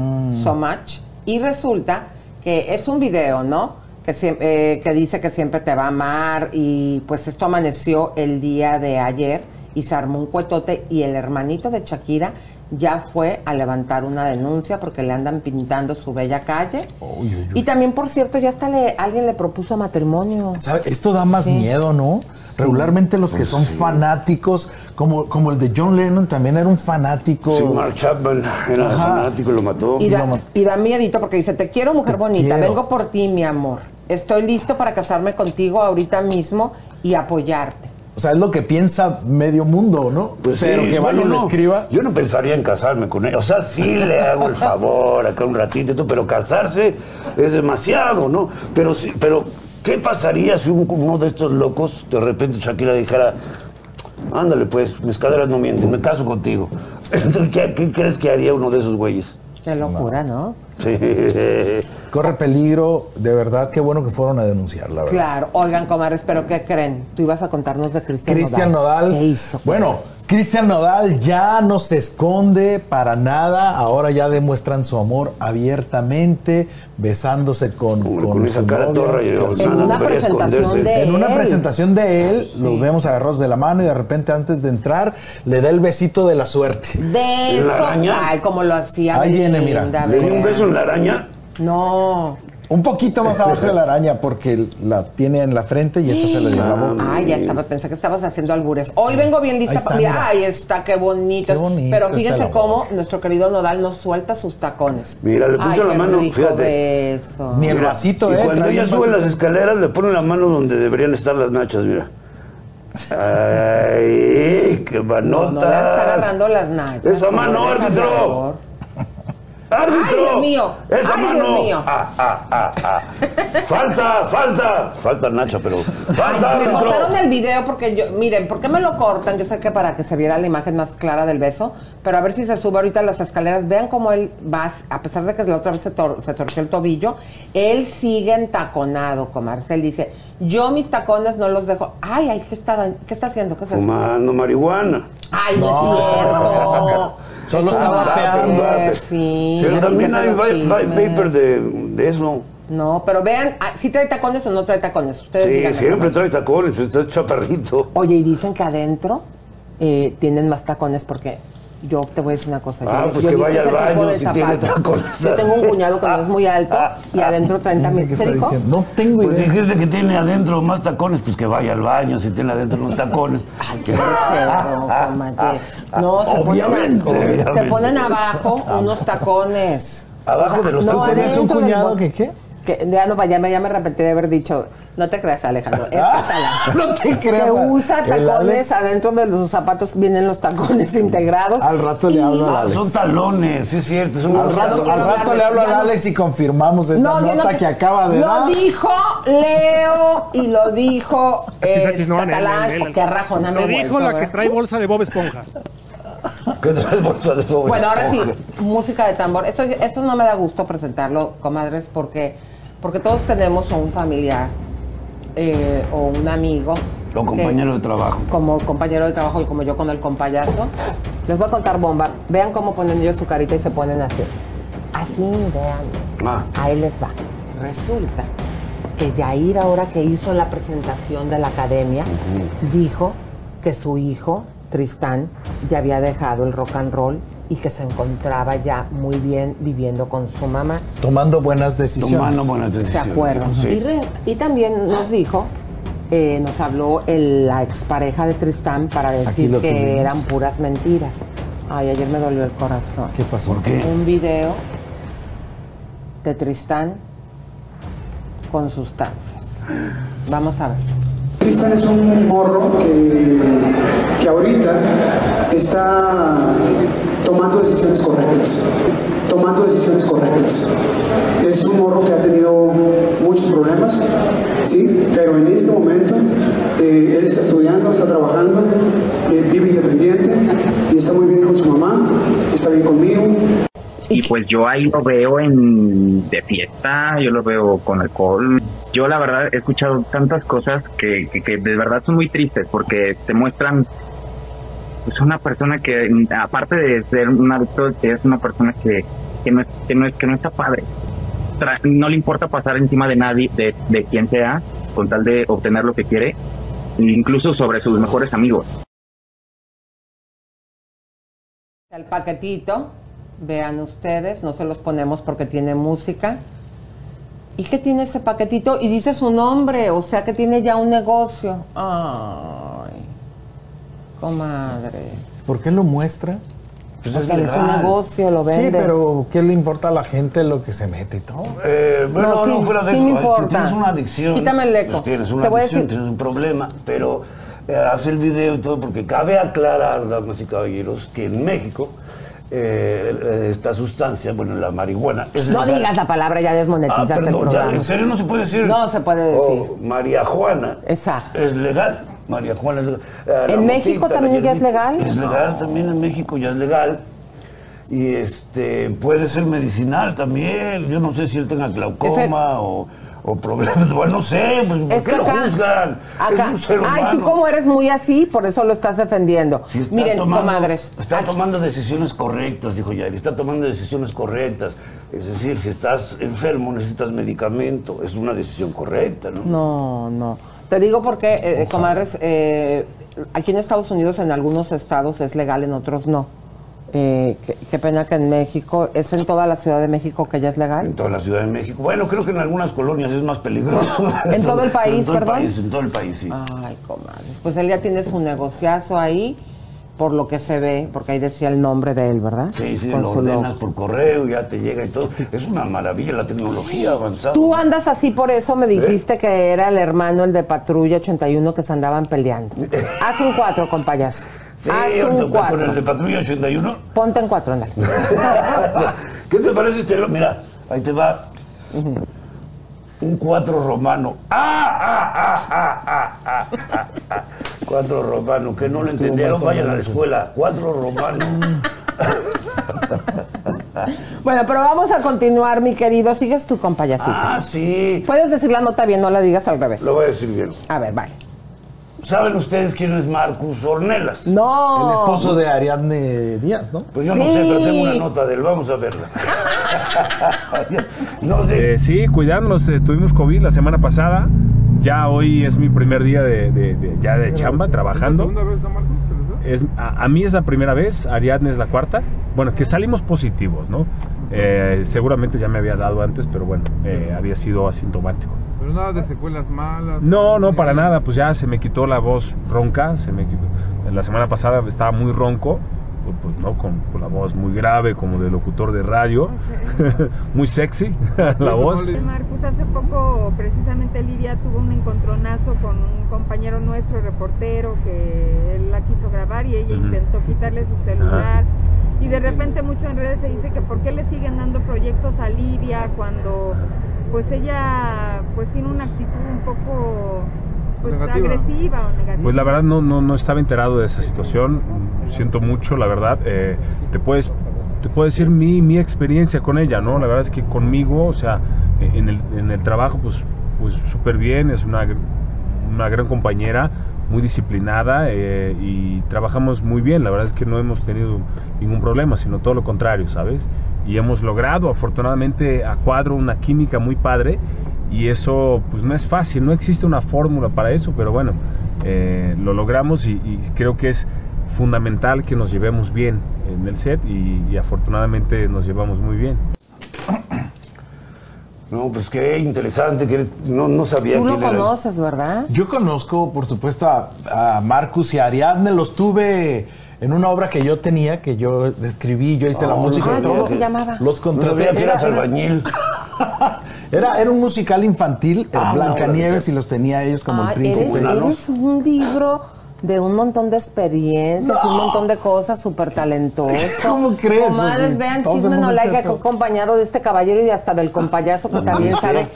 so much. Y resulta que es un video, ¿no? Que, eh, que dice que siempre te va a amar y pues esto amaneció el día de ayer y se armó un cuetote y el hermanito de Shakira ya fue a levantar una denuncia porque le andan pintando su bella calle. Uy, uy, uy. Y también, por cierto, ya hasta le, alguien le propuso matrimonio. ¿Sabe? Esto da más miedo, ¿no? Regularmente los que son fanáticos, como, como el de John Lennon, también era un fanático. Sí, Mark Chapman era Ajá. fanático y lo mató. Y da, y miedito porque dice, te quiero mujer Te bonita, quiero. vengo por ti, mi amor. Estoy listo para casarme contigo ahorita mismo y apoyarte. O sea, es lo que piensa medio mundo, ¿no? Pues Pero sí, que bueno, vaya y le no, escriba. Yo no pensaría en casarme con él. O sea, sí le hago el favor acá un ratito, y todo, pero casarse es demasiado, ¿no? Pero sí, pero ¿qué pasaría si un- uno de estos locos de repente Shakira dijera, ándale pues, mis caderas no mienten, me caso contigo? ¿Qué, qué crees que haría uno de esos güeyes? Qué locura, ¿no? Sí. Corre peligro, de verdad, qué bueno que fueron a denunciar, la verdad. Claro. Oigan, comadres, ¿pero qué creen? Tú ibas a contarnos de Cristian Cristian Nodal. ¿Qué hizo? Bueno, Cristian Nodal ya no se esconde para nada. Ahora ya demuestran su amor abiertamente, besándose con, con su novia. En no una presentación de- En una él. presentación de él, los vemos agarrados de la mano y de repente antes de entrar le da el besito de la suerte. Beso. ¿La araña? Ay, como lo hacía. Ahí viene, mira. Le di un beso en la araña. No. Un poquito más abajo de la araña porque la tiene en la frente y esta se le dio la boca. Ay, ya estaba, pensé que estabas haciendo albures. Hoy vengo bien lista Ahí está, para. Mira, ay, está, qué bonito. Qué bonito Pero fíjense cómo nuestro querido Nodal nos suelta sus tacones. Mira, le puso Ay, la qué mano, rico fíjate. beso. Ni el Mira, vasito, y ¿eh? cuando Trae ella un sube vasito. las escaleras, le pone la mano donde deberían estar las nachas, mira. Ay, qué No, no le está agarrando las nachas. Esa mano, árbitro. ¡Árbitro! ¡Ay, Dios mío! ¡Esa ¡Ay, mano! Dios mío! Ah, ah, ah, ah. ¡Falta, falta! Falta Nacha, pero. ¡Falta, Me árbitro! cortaron el video porque yo, miren, ¿por qué me lo cortan? Yo sé que para que se viera la imagen más clara del beso, pero a ver si se sube ahorita las escaleras. Vean cómo él va, a pesar de que la otra vez se, tor- se torció el tobillo, él sigue entaconado, comarse. Él dice, yo mis tacones no los dejo. Ay, ay, ¿qué está, qué está haciendo? ¿Qué es eso? Fumando marihuana. Ay, no, es cierto. Solo Estaba vape, Sí. Pero también hay vapor de, de eso. No, pero vean, ah, ¿sí trae tacones o no trae tacones? Ustedes Sí, siempre trae tacones, está chaparrito. Oye, y dicen que adentro eh, tienen más tacones porque yo te voy a decir una cosa. Ah, yo, pues yo que vaya al baño si tiene tacones. Yo tengo un cuñado que no es muy alto y adentro traen también. ¿Qué ¿Qué está dijo? diciendo? No tengo Pues idea. dijiste que tiene adentro más tacones, pues que vaya al baño si tiene adentro unos tacones. Ay, qué grosero, comadre. No, se ponen, Obviamente, se ponen abajo unos tacones. Abajo de los no, tacones. ¿Tenías un cuñado que qué? Que ya no, ya me, ya me arrepentí de haber dicho, no te creas Alejandro, es catalán. No te creas. Que usa tacones, Alex. adentro de sus zapatos vienen los tacones integrados. Al rato le hablo Ah, Alex. son talones, sí es cierto. Son Al rato, al rato le hablo no- Alex y confirmamos esa nota no- que acaba de lo dar. dijo Leo y lo dijo eh, Aquí no, catalán, rajona me Lo dijo vuelto, la que ¿verdad? trae bolsa de Bob Esponja. ¿Qué traes bolsa de Bob Bueno, ahora sí, música de tambor. Esto, esto no me da gusto presentarlo, comadres, porque, porque todos tenemos o un familiar eh, o un amigo. O que- compañero de trabajo. Como compañero de trabajo y como yo con el compayazo. Les voy a contar bomba. Vean cómo ponen ellos su carita y se ponen así. Así, vean. Ah. Ahí les va. Resulta que Yair, ahora que hizo la presentación de la academia, dijo que su hijo, Tristán, ya había dejado el rock and roll y que se encontraba ya muy bien viviendo con su mamá. Tomando buenas decisiones. Tomando buenas ¿Se decisiones. acuerdan? Sí. Y, re- y también nos dijo, eh, nos habló el- la expareja de Tristán para decir que tuvimos. eran puras mentiras. Ay, ayer me dolió el corazón. ¿Qué pasó? ¿Por qué? Un video de Tristán con sustancias. Vamos a ver. Cristian es un morro que, que ahorita está tomando decisiones correctas, tomando decisiones correctas. Es un morro que ha tenido muchos problemas, sí, pero en este momento eh, él está estudiando, está trabajando, eh, vive independiente y está muy bien con su mamá, está bien conmigo. Y pues yo ahí lo veo en de fiesta, yo lo veo con alcohol. Yo la verdad he escuchado tantas cosas que, que, que de verdad son muy tristes porque te muestran pues una persona que aparte de ser un adulto es una persona que, que, no, es- que, no, es, que no está padre. Tra- No le importa pasar encima de nadie, de, de quien sea, con tal de obtener lo que quiere, incluso sobre sus mejores amigos. El paquetito, vean ustedes, no se los ponemos porque tiene música. ¿Y qué tiene ese paquetito? Y dice su nombre, o sea que tiene ya un negocio. Ay, comadre. ¿Por qué lo muestra? Pues es Porque es un negocio, lo vende. Sí, pero ¿qué le importa a la gente lo que se mete y todo? Eh, bueno, No, no, sí, fuera de sí eso. me Si tienes una adicción. Quítame el eco. pues tienes una Te voy a adicción, decir- tienes un problema. Pero eh, hace el video y todo, porque cabe aclarar, damas y caballeros, que en México eh, eh, esta sustancia, bueno, la marihuana. es no legal. digas la palabra, ya Ah, desmonetizaste el perdón, ya, programa. ¿en serio no se puede decir? No se puede Oh, decir. María Juana. Exacto. Es legal. María Juana. Eh, la ¿En México también ya es legal? Es legal también en México, ya es legal. Y este puede ser medicinal también. Yo no sé si él tenga glaucoma o, o problemas. Bueno, no sé, pues, ¿por Es qué que lo acá, juzgan? acá- es un ser ay, tú como eres muy así, por eso lo estás defendiendo. Si está Miren, tomando- comadres, Está tomando decisiones correctas, dijo Yair. Está tomando decisiones correctas. Es decir, si estás enfermo, necesitas medicamento. Es una decisión correcta, ¿no? No, no. Te digo porque, eh, comadres, eh, aquí en Estados Unidos, en algunos estados es legal, en otros no. Eh, qué, qué pena que en México, ¿es en toda la Ciudad de México que ya es En legal? toda la Ciudad de México. Bueno, creo que en algunas colonias es más peligroso. ¿En todo el país, En todo el perdón? país, en todo el país, sí. Ay, comadres. Pues él ya tiene su negociazo ahí, por lo que se ve, porque ahí decía el nombre de él, ¿verdad? Sí, sí, Con lo logo. ordenas por correo, ya te llega y todo. Es una maravilla la tecnología avanzada. Tú andas así por eso me dijiste que era el hermano, el de Patrulla 81, que se andaban peleando. Haz un cuatro, con payaso. Sí, Haz un con el cuatro. de Patrulla 81. Ponte en cuatro, ándale. ¿Qué te parece este? Mira, ahí te va. Un cuatro romano. ¡Ah, ah, ah, ah, ah, ah, ah, ah! Cuatro romano, que no lo entendieron, vayan a la escuela. Cuatro romano. Bueno, pero vamos a continuar, mi querido. Sigues tú con payasito. Ah, sí. Puedes decir la nota bien, no la digas al revés. Lo voy a decir bien. A ver, vale. ¿Saben ustedes quién es Marcus Ornelas? No. El esposo de Ariadne Díaz, ¿no? Pues yo no sé, pero tengo una nota de él, vamos a verla. no sé. Eh, sí, cuidándonos, tuvimos COVID la semana pasada. Ya hoy es mi primer día de, de- de- ya de chamba, trabajando. Es, a, a mí es la primera vez, Ariadne es la cuarta. Bueno, que salimos positivos, ¿no? Eh, seguramente ya me había dado antes, pero bueno, eh, había sido asintomático. Pero nada de secuelas malas. No, no, para nada, pues ya se me quitó la voz ronca, se me quitó. La semana pasada estaba muy ronco, pues, pues, no, con, con la voz muy grave como de locutor de radio, muy sexy la voz. Marcus, hace poco precisamente Lidia tuvo un encontronazo con un compañero nuestro, reportero, que él la quiso grabar y ella intentó quitarle su celular. Y de repente mucho en redes se dice que por qué le siguen dando proyectos a Lidia cuando pues ella pues tiene una actitud un poco pues Negativa. agresiva o negativa. Pues la verdad no, no, no estaba enterado de esa situación, siento mucho, la verdad. Eh, te puedes te puedo decir mi, mi experiencia con ella, ¿no? La verdad es que conmigo, o sea, en el, en el trabajo, pues pues súper bien, es una, una gran compañera, muy disciplinada eh, y trabajamos muy bien. La verdad es que no hemos tenido ningún problema, sino todo lo contrario, ¿sabes? Y hemos logrado, afortunadamente, a cuadro una química muy padre y eso pues no es fácil, no existe una fórmula para eso, pero bueno, eh, lo logramos y, y creo que es fundamental que nos llevemos bien en el set y, y afortunadamente nos llevamos muy bien. No, pues qué interesante, que no, no sabía Tú lo quién era. conoces, ¿verdad? Yo conozco, por supuesto, a, a Marcus y a Ariadne. Los tuve en una obra que yo tenía, que yo escribí, yo hice la Oh, música no y todo. que- llamaba? Los No contraté. eras Era- albañil. Era, era un musical infantil, Ah, Blancanieves, y los tenía ellos como el Ay, príncipe. eres, eres un libro de un montón de experiencias un montón de cosas súper talentoso. ¿Cómo crees? Comadres, Pues, vean Chisme No Like, acompañado de este caballero y hasta del compayazo que también sabe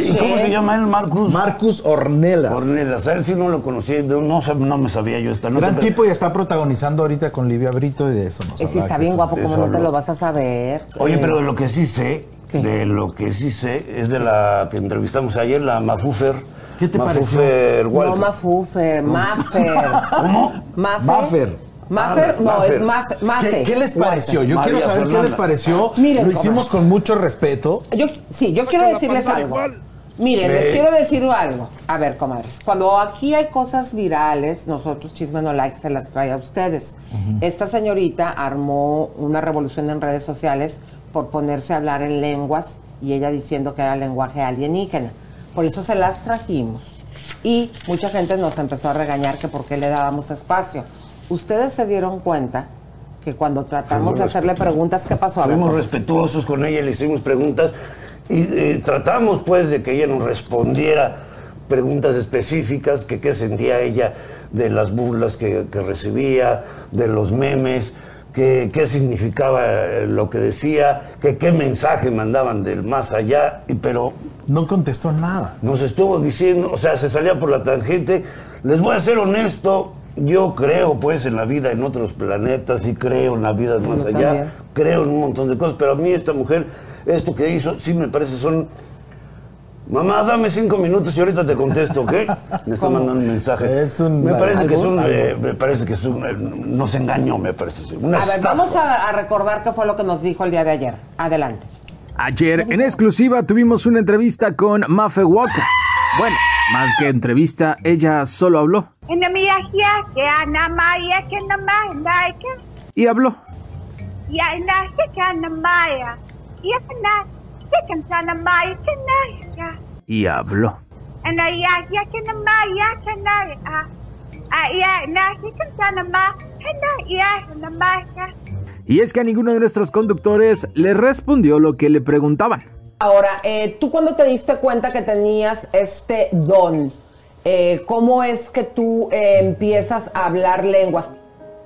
¿Y cómo se llama él, Marcus? Marcus Ornelas. Ornelas, a él sí no lo conocí, no, no, no me sabía yo esta nota. Gran tipo y está protagonizando ahorita con Livia Brito y de eso nos Eh, sí, está bien guapo, de ¿cómo eso no te lo vas a saber? Oye, pero de lo que sí sé, ¿Qué? de lo que sí sé, es de la que entrevistamos ayer, la Mafufer. ¿Qué te Mafufer No, Walker. Mafufer, Maffer. ¿Cómo? Mafer. Maffer. Maffer, no, Maffer. es Maf- Mafe. ¿Qué, qué les pareció? Yo María quiero saber qué Fernanda. les pareció. Miren, Lo hicimos con mucho respeto. Yo, sí, yo quiero decirles algo. Miren, les ¿Qué? quiero decir algo. A ver, comadres. Cuando aquí hay cosas virales, nosotros Chisme No Like se las trae a ustedes. Esta señorita armó una revolución en redes sociales por ponerse a hablar en lenguas y ella diciendo que era lenguaje alienígena. Por eso se las trajimos. Y mucha gente nos empezó a regañar que por qué le dábamos espacio. Ustedes se dieron cuenta que cuando tratamos Fuimos de hacerle preguntas, ¿qué pasó? A Fuimos respetuosos con ella, le hicimos preguntas y eh, tratamos pues de que ella nos respondiera preguntas específicas, que qué sentía ella de las burlas que, que recibía, de los memes, que qué significaba eh, lo que decía, que qué mensaje mandaban del más allá, y, pero No contestó nada. nos estuvo diciendo, o sea, se salía por la tangente. Les voy a ser honesto, yo creo pues en la vida en otros planetas y creo en la vida más Yo allá, también. creo en un montón de cosas, pero a mí esta mujer, esto que hizo, sí me parece son... Mamá, dame cinco minutos y ahorita te contesto, ¿ok? Me está mandando un mensaje. Es un- me parece que es un, eh, me parece que es un, eh, nos engañó, me parece. Una A ver, vamos a, a recordar qué fue lo que nos dijo el día de ayer. Adelante. Ayer en exclusiva tuvimos una entrevista con Mafe Walker. Bueno, más que entrevista, ella solo habló y habló. Y habló. Y es que a ninguno de nuestros conductores le respondió lo que le preguntaban. Ahora, eh, tú cuando te diste cuenta que tenías este don, eh, ¿cómo es que tú eh, empiezas a hablar lenguas?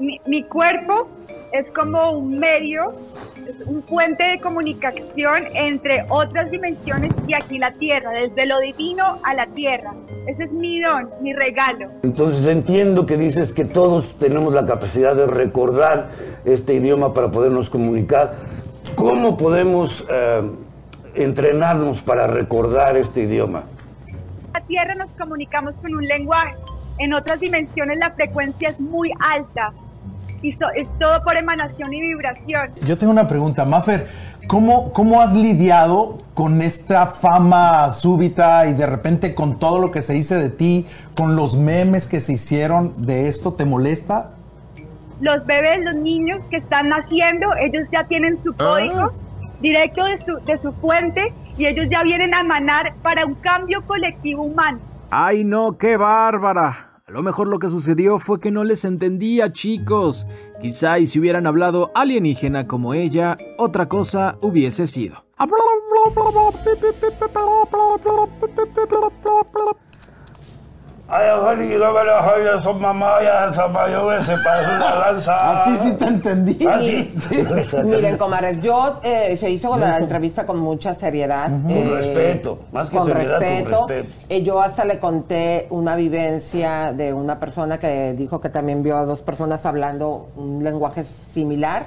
mi, mi cuerpo es como un medio, es un puente de comunicación entre otras dimensiones y aquí la tierra, desde lo divino a la tierra. Ese es mi don, mi regalo. Entonces entiendo que dices que todos tenemos la capacidad de recordar este idioma para podernos comunicar. ¿Cómo podemos eh, entrenarnos para recordar este idioma? La tierra nos comunicamos con un lenguaje. en otras dimensiones la frecuencia es muy alta y so- es todo por emanación y vibración. Yo tengo una pregunta, Maffer. ¿Cómo, ¿Cómo has lidiado con esta fama súbita y de repente con todo lo que se dice de ti, con los memes que se hicieron de esto? ¿Te molesta? Los bebés, los niños que están naciendo, ellos ya tienen su código directo de su, de su fuente y ellos ya vienen a emanar para un cambio colectivo humano. Ay no, qué bárbara. A lo mejor lo que sucedió fue que no les entendía, chicos. Quizá y si hubieran hablado alienígena como ella, otra cosa hubiese sido. Ay, la joya, son mamá, ya son mayores, se pasó una lanza. A ti sí te entendí. ¿Ah, sí? Miren, comadres, yo eh, se hizo la entrevista con mucha seriedad. Con eh, respeto, más que con seriedad, con respeto. Eh, yo hasta le conté una vivencia de una persona que dijo que también vio a dos personas hablando un lenguaje similar,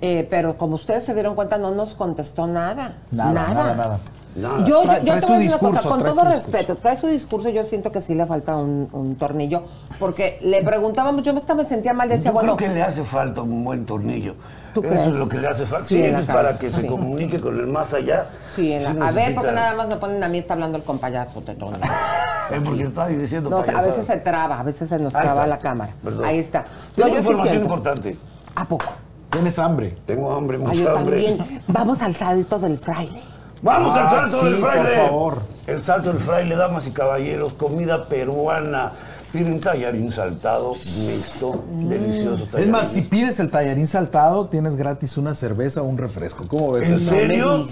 eh, pero como ustedes se dieron cuenta, no nos contestó nada. Nada, nada, nada. Yo, yo, Trae- yo trae te voy a decir una cosa, con todo respeto, trae su discurso, yo siento que sí le falta un, un tornillo, porque le preguntaba mucho, yo hasta me sentía mal, decía, Yo bueno, creo que le hace falta un buen tornillo. ¿Tú Eso crees? es lo que le hace falta. Sí, para cabeza, que se comunique con el más allá. Sí, en la- sí a ver, porque nada más me ponen a mí, está hablando el compayazo, tetón. Es porque está diciendo No, a veces se traba, a veces se nos traba la cámara. Perdón. Ahí está. Tengo No, información importante. ¿A poco? ¿Tienes hambre? Tengo hambre, Ay, mucha yo hambre. también. Vamos al salto del fraile. Vamos Ah, al salto sí, del fraile. por favor. El salto del fraile, damas y caballeros, comida peruana. Piden tallarín saltado, mixto, delicioso Es más, si pides el tallarín saltado, tienes gratis una cerveza o un refresco. ¿Cómo ves? ¿En serio?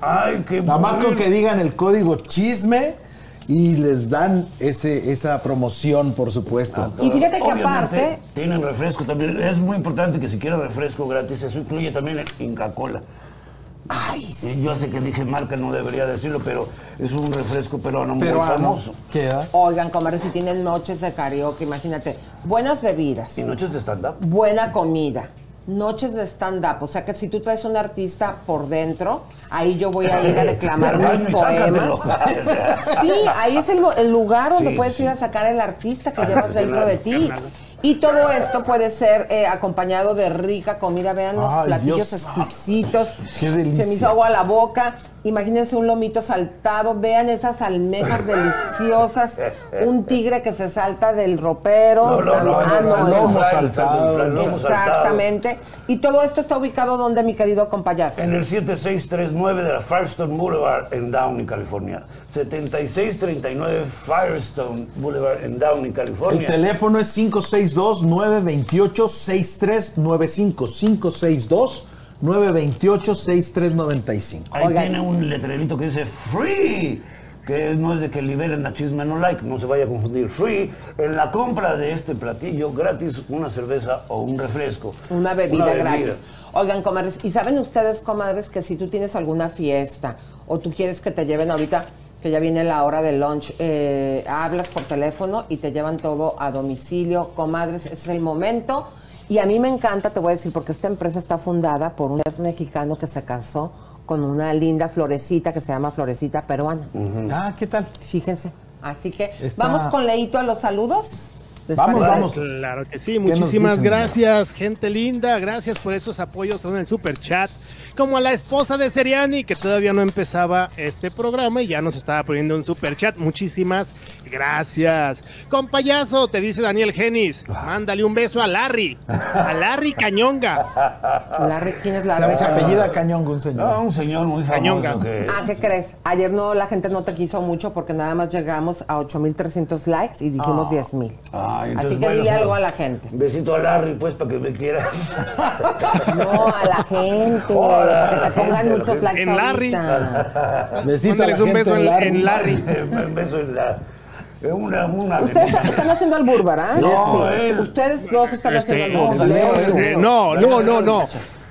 Ay, qué Nada más con que digan el código chisme y les dan ese, esa promoción, por supuesto. Y fíjate que Obviamente, aparte, Tienen refresco también. Es muy importante que si quieren refresco gratis, eso incluye también el Inca Cola. Ay, Eh, Yo sé que dije marca, no debería decirlo, pero es un refresco peruano muy famoso. Oigan, comadres, si tienen noches de karaoke, imagínate, buenas bebidas, Y noches de stand-up. buena comida, noches de stand-up, o sea que si tú traes un artista por dentro, ahí yo voy a ir a declamar mis poemas. Sí, ahí es el, lu- el lugar donde Sí, puedes sí. ir a sacar el artista que Ajá, llevas dentro de ti. Y todo esto puede ser eh, acompañado de rica comida. Vean los Ay, platillos Dios. exquisitos. Qué delicia. Se me hizo agua a la boca. Imagínense un lomito saltado. Vean esas almejas deliciosas. Un tigre que se salta del ropero. No, no, no, no, no, no, lomo saltado. Exactamente. Y todo esto está ubicado donde, mi querido compayazo. En el 7639 de la Firestone Boulevard en Downey, California. 7639 Firestone Boulevard en Downey, El California. teléfono es 562-928-6395. 562-928-6395. Ahí Oigan. tiene un letrerito que dice Free, que no es de que liberen a Chisme No Like, no se vaya a confundir. Free, en la compra de este platillo, gratis una cerveza o un refresco. Una bebida, gratis. Oigan, comadres, ¿y saben ustedes, comadres, que si tú tienes alguna fiesta o tú quieres que te lleven ahorita, que ya viene la hora del lunch, eh, hablas por teléfono y te llevan todo a domicilio, comadres, es el momento. Y a mí me encanta, te voy a decir, porque esta empresa está fundada por un chef mexicano que se casó con una linda florecita que se llama Florecita Peruana. Ah, ¿qué tal? Fíjense. Así que Está- vamos con Leito a los saludos. ¿Les Vamos, parece? vamos. Claro que sí, muchísimas dicen? gracias, gente linda, gracias por esos apoyos en el super chat, como a la esposa de Seriani que todavía no empezaba este programa y ya nos estaba poniendo un super chat, muchísimas gracias. Compayazo, te dice Daniel Genis, mándale un beso a Larry, a Larry Cañonga. Larry, ¿quién es Larry? se apellida Cañón, un señor. No, un señor muy famoso Cañonga. que... Ah, ¿qué crees? Ayer no, la gente no te quiso mucho porque nada más llegamos a 8.300 likes y dijimos 10.000. Ay, entonces, Así que bueno, dile sí. algo a la gente. Besito a Larry, pues, para que me quiera. No, a la gente. Hola, para que te pongan gente, muchos likes En Larry. Besito a la Mándales un beso en, Larry. en Larry. Un beso en la... en Una, una de Ustedes están haciendo el burro, ¿verdad? No, Sí. él. Ustedes dos están haciendo el Este, este, no, no, no, no.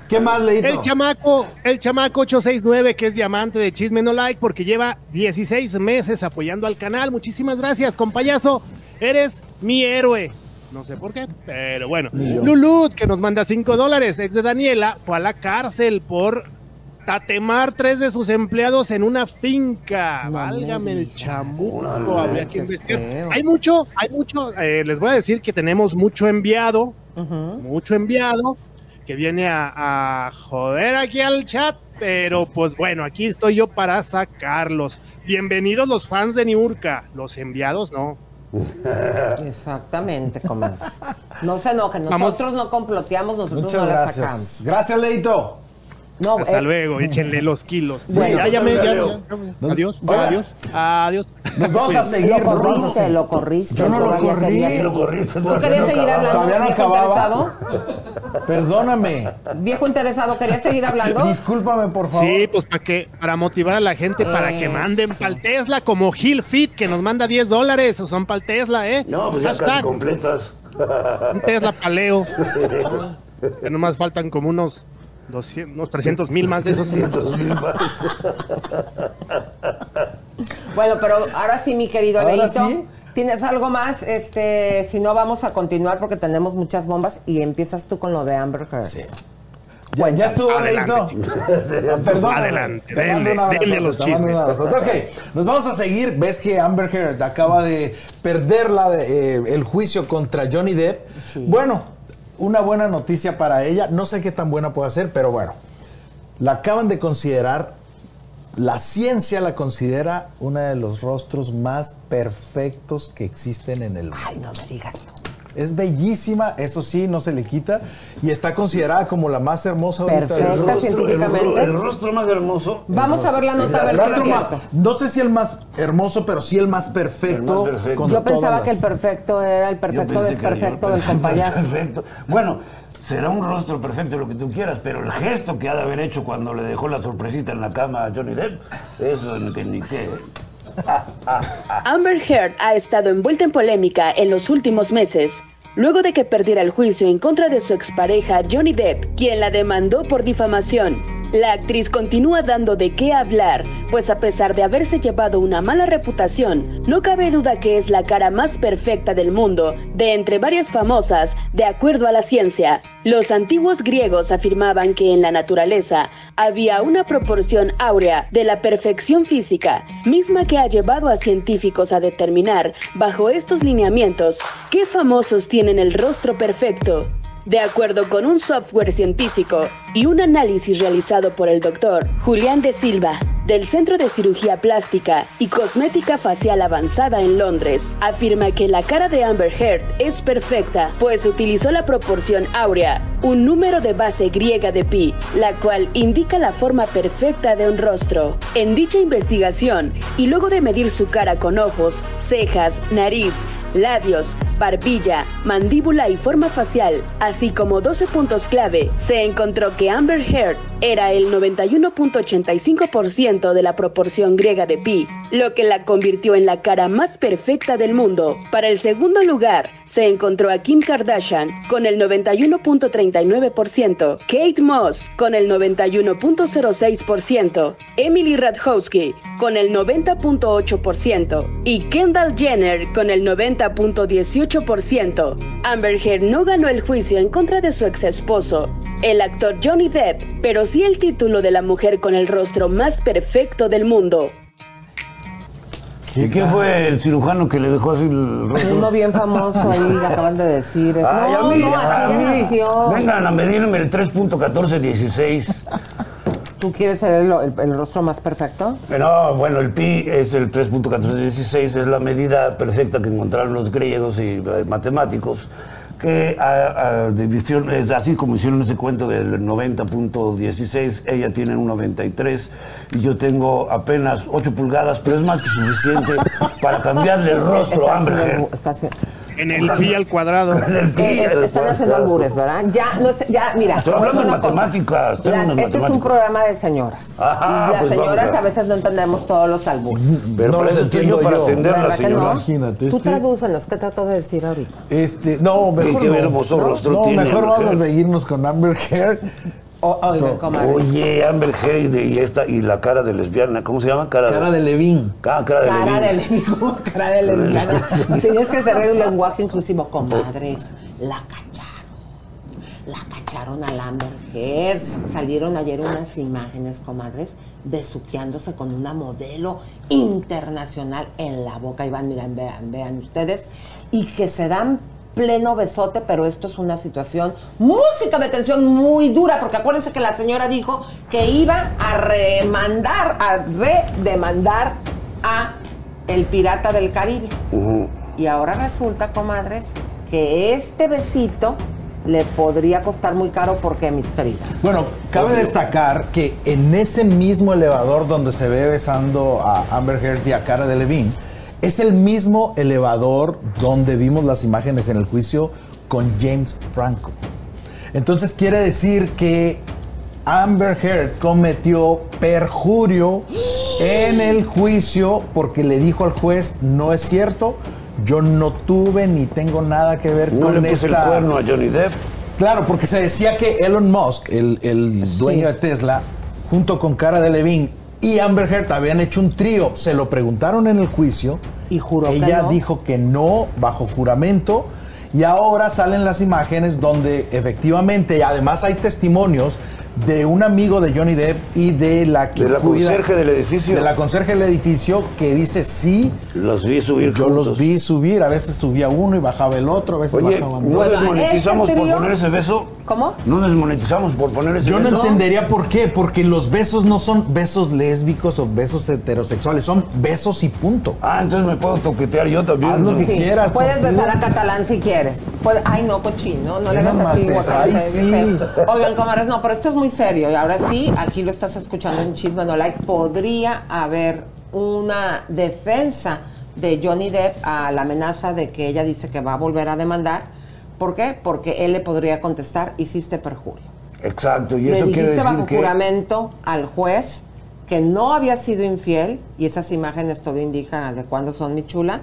¿Qué más, Leito? El chamaco, el chamaco 869, que es diamante de Chisme No Like, porque lleva 16 meses apoyando al canal. Muchísimas gracias, compayazo. Eres mi héroe. No sé por qué, pero bueno. Lulut, que nos manda 5 dólares, ex de Daniela, fue a la cárcel por tatemar tres de sus empleados en una finca. Válgame el chamuco, habría que investigar. Hay mucho, hay mucho, eh, les voy a decir que tenemos mucho enviado, mucho enviado, que viene a, a joder aquí al chat, pero pues bueno, aquí estoy yo para sacarlos. Bienvenidos los fans de Niurka, los enviados no. Exactamente, comadre. No se enojen, Vamos. nosotros no comploteamos, nosotros Muchas no la gracias. sacamos. Gracias, Leito. No, Hasta eh, luego, échenle los kilos. Bueno, ya, ya me- ya- Leo. ya- adiós, adiós, adiós. Nos vamos a seguir. Lo corriste, lo corriste. Yo no lo corrí. Sí, lo corriste, ¿Tú querías seguir hablando? Todavía no viejo acababa. interesado? Perdóname. Viejo interesado, ¿querías seguir hablando? Discúlpame, por favor. Sí, pues para que para motivar a la gente para que manden para Tesla como Gil Fit que nos manda 10 dólares, son para Tesla, ¿eh? No, pues ya casi Hashtag, completas. un Tesla paleo. Que nomás faltan como unos 200, unos 300 mil más de esos. Bueno, pero ahora sí, mi querido Leito, sí. ¿tienes algo más? Este, si no, vamos a continuar porque tenemos muchas bombas y empiezas tú con lo de Amber Heard. Sí. Ya, ya estuvo, Adelante, Leito. Perdón. Adelante, denle, los chismes. Ok, nos vamos a seguir. Ves que Amber Heard acaba de perder la de, eh, el juicio contra Johnny Depp. Bueno, una buena noticia para ella. No sé qué tan buena puede ser, pero bueno. La acaban de considerar, la ciencia la considera uno de los rostros más perfectos que existen en el mundo. Ay, no me digas. Es bellísima, eso sí, no se le quita. Y está considerada como la más hermosa ahorita Perfecta, rostro. científicamente. El, rostro más hermoso. Vamos a ver la nota, a ver El es rostro más- no sé si el más hermoso, pero sí el más perfecto. El más perfecto. Yo pensaba que el perfecto era el perfecto desperfecto del compayazo. Perfecto. Bueno, será un rostro perfecto lo que tú quieras, pero el gesto que ha de haber hecho cuando le dejó la sorpresita en la cama a Johnny Depp, eso ni que ni qué. Amber Heard ha estado envuelta en polémica en los últimos meses, luego de que perdiera el juicio en contra de su expareja Johnny Depp, quien la demandó por difamación. La actriz continúa dando de qué hablar, pues a pesar de haberse llevado una mala reputación, no cabe duda que es la cara más perfecta del mundo, de entre varias famosas, de acuerdo a la ciencia. Los antiguos griegos afirmaban que en la naturaleza había una proporción áurea de la perfección física, misma que ha llevado a científicos a determinar, bajo estos lineamientos, qué famosos tienen el rostro perfecto. De acuerdo con un software científico y un análisis realizado por el doctor Julián de Silva, del Centro de Cirugía Plástica y Cosmética Facial Avanzada en Londres, afirma que la cara de Amber Heard es perfecta, pues utilizó la proporción áurea, un número de base griega de pi, la cual indica la forma perfecta de un rostro. En dicha investigación, y luego de medir su cara con ojos, cejas, nariz, labios, barbilla, mandíbula y forma facial, así como 12 puntos clave, se encontró que Amber Heard era el 91.85% de la proporción griega de pi, lo que la convirtió en la cara más perfecta del mundo. Para el segundo lugar, se encontró a Kim Kardashian con el 91.39%, Kate Moss con el 91.06%, Emily Ratajkowski con el 90.8% y Kendall Jenner con el 90.18%. Amber Heard no ganó el juicio en contra de su ex esposo, el actor Johnny Depp, pero sí el título de la mujer con el rostro más perfecto del mundo. ¿Y quién fue el cirujano que le dejó así el rostro? Uno bien famoso ahí, acaban de decir. Ay, no, a mí, no, así nació. Vengan a medirme el 3.1416. ¿Tú quieres ser el, el- el rostro más perfecto? No, bueno, el pi es el 3.1416, es la medida perfecta que encontraron los griegos y eh, matemáticos, que a, a división, es así como hicieron ese cuento del 90.16, ella tiene un 93 y yo tengo apenas 8 pulgadas, pero es más que suficiente para cambiarle el rostro a Amber Heard. Está haciendo- En el pi al cuadrado. Eh, es- están haciendo albures, ¿verdad? Ya, no sé, ya, mira. Estoy hablando de matemáticas, La- este es un programa de señoras. Ajá, y las pues señoras a- a veces no entendemos todos los albures. Pero No yo, entiendo para ¿Verdad que no? señora. Imagínate, Tú este- tradúcenos, ¿qué trato de decir ahorita? Este, no, mejor qué no. hermoso no, rostro no, tiene mejor vamos a seguirnos con Amber Heard. O- oigan, comadre. Oye, Amber Heard y esta y la cara de lesbiana, ¿cómo se llama? Cara, Cara de Levín. Ah, cara de Cara de Levín. lesbiana, ¿cómo cara de lesbiana. Tienes que cerrar un lenguaje inclusivo, comadres. La cacharon. La cacharon a Amber Heard. Salieron ayer unas imágenes, comadres, besuqueándose con una modelo internacional en la boca. Y van, miren, vean, vean ustedes. Y que se dan pleno besote, pero esto es una situación, música de tensión muy dura, porque acuérdense que la señora dijo que iba a remandar, a redemandar a el pirata del Caribe. Y ahora resulta, comadres, que este besito le podría costar muy caro porque, mis queridas. Bueno, cabe destacar que en ese mismo elevador donde se ve besando a Amber Heard y a Cara de Levine, es el mismo elevador donde vimos las imágenes en el juicio con James Franco. Entonces quiere decir que Amber Heard cometió perjurio en el juicio porque le dijo al juez, no es cierto, yo no tuve ni tengo nada que ver No con le puse el cuerno a Johnny Depp. Claro, porque se decía que Elon Musk, el, el dueño de Tesla, junto con Cara de Levine y Amber Heard habían hecho un trío. Se lo preguntaron en el juicio. Y juró que Ella no. dijo que no, bajo juramento. Y ahora salen las imágenes donde efectivamente, y además hay testimonios de un amigo de Johnny Depp y de la que De la cuida- conserje del edificio. De la conserje del edificio que dice sí. Los vi subir Yo juntos. los vi subir. A veces subía uno y bajaba el otro. A veces Oye, bajaban ¿no desmonetizamos este por poner ese beso? ¿Cómo? ¿No desmonetizamos por poner ese Yo no beso? entendería por qué, porque los besos no son besos lésbicos o besos heterosexuales, son besos y punto. Ah, entonces me puedo toquetear yo también. Haz lo ¿no? que Sí, quieras. puedes contigo. besar a Catalán si quieres. Puede- ay, no, cochino, no le hagas así, ay, sí. Oigan, comadres, no, pero esto es muy serio. Y ahora sí, aquí lo estás escuchando en Chisme No Like. Podría haber una defensa de Johnny Depp a la amenaza de que ella dice que va a volver a demandar. ¿Por qué? Porque él le podría contestar, hiciste perjurio. Exacto, y Le eso quiere dijiste decir bajo que... juramento al juez que no había sido infiel, y esas imágenes todo indica de cuándo son mi chula,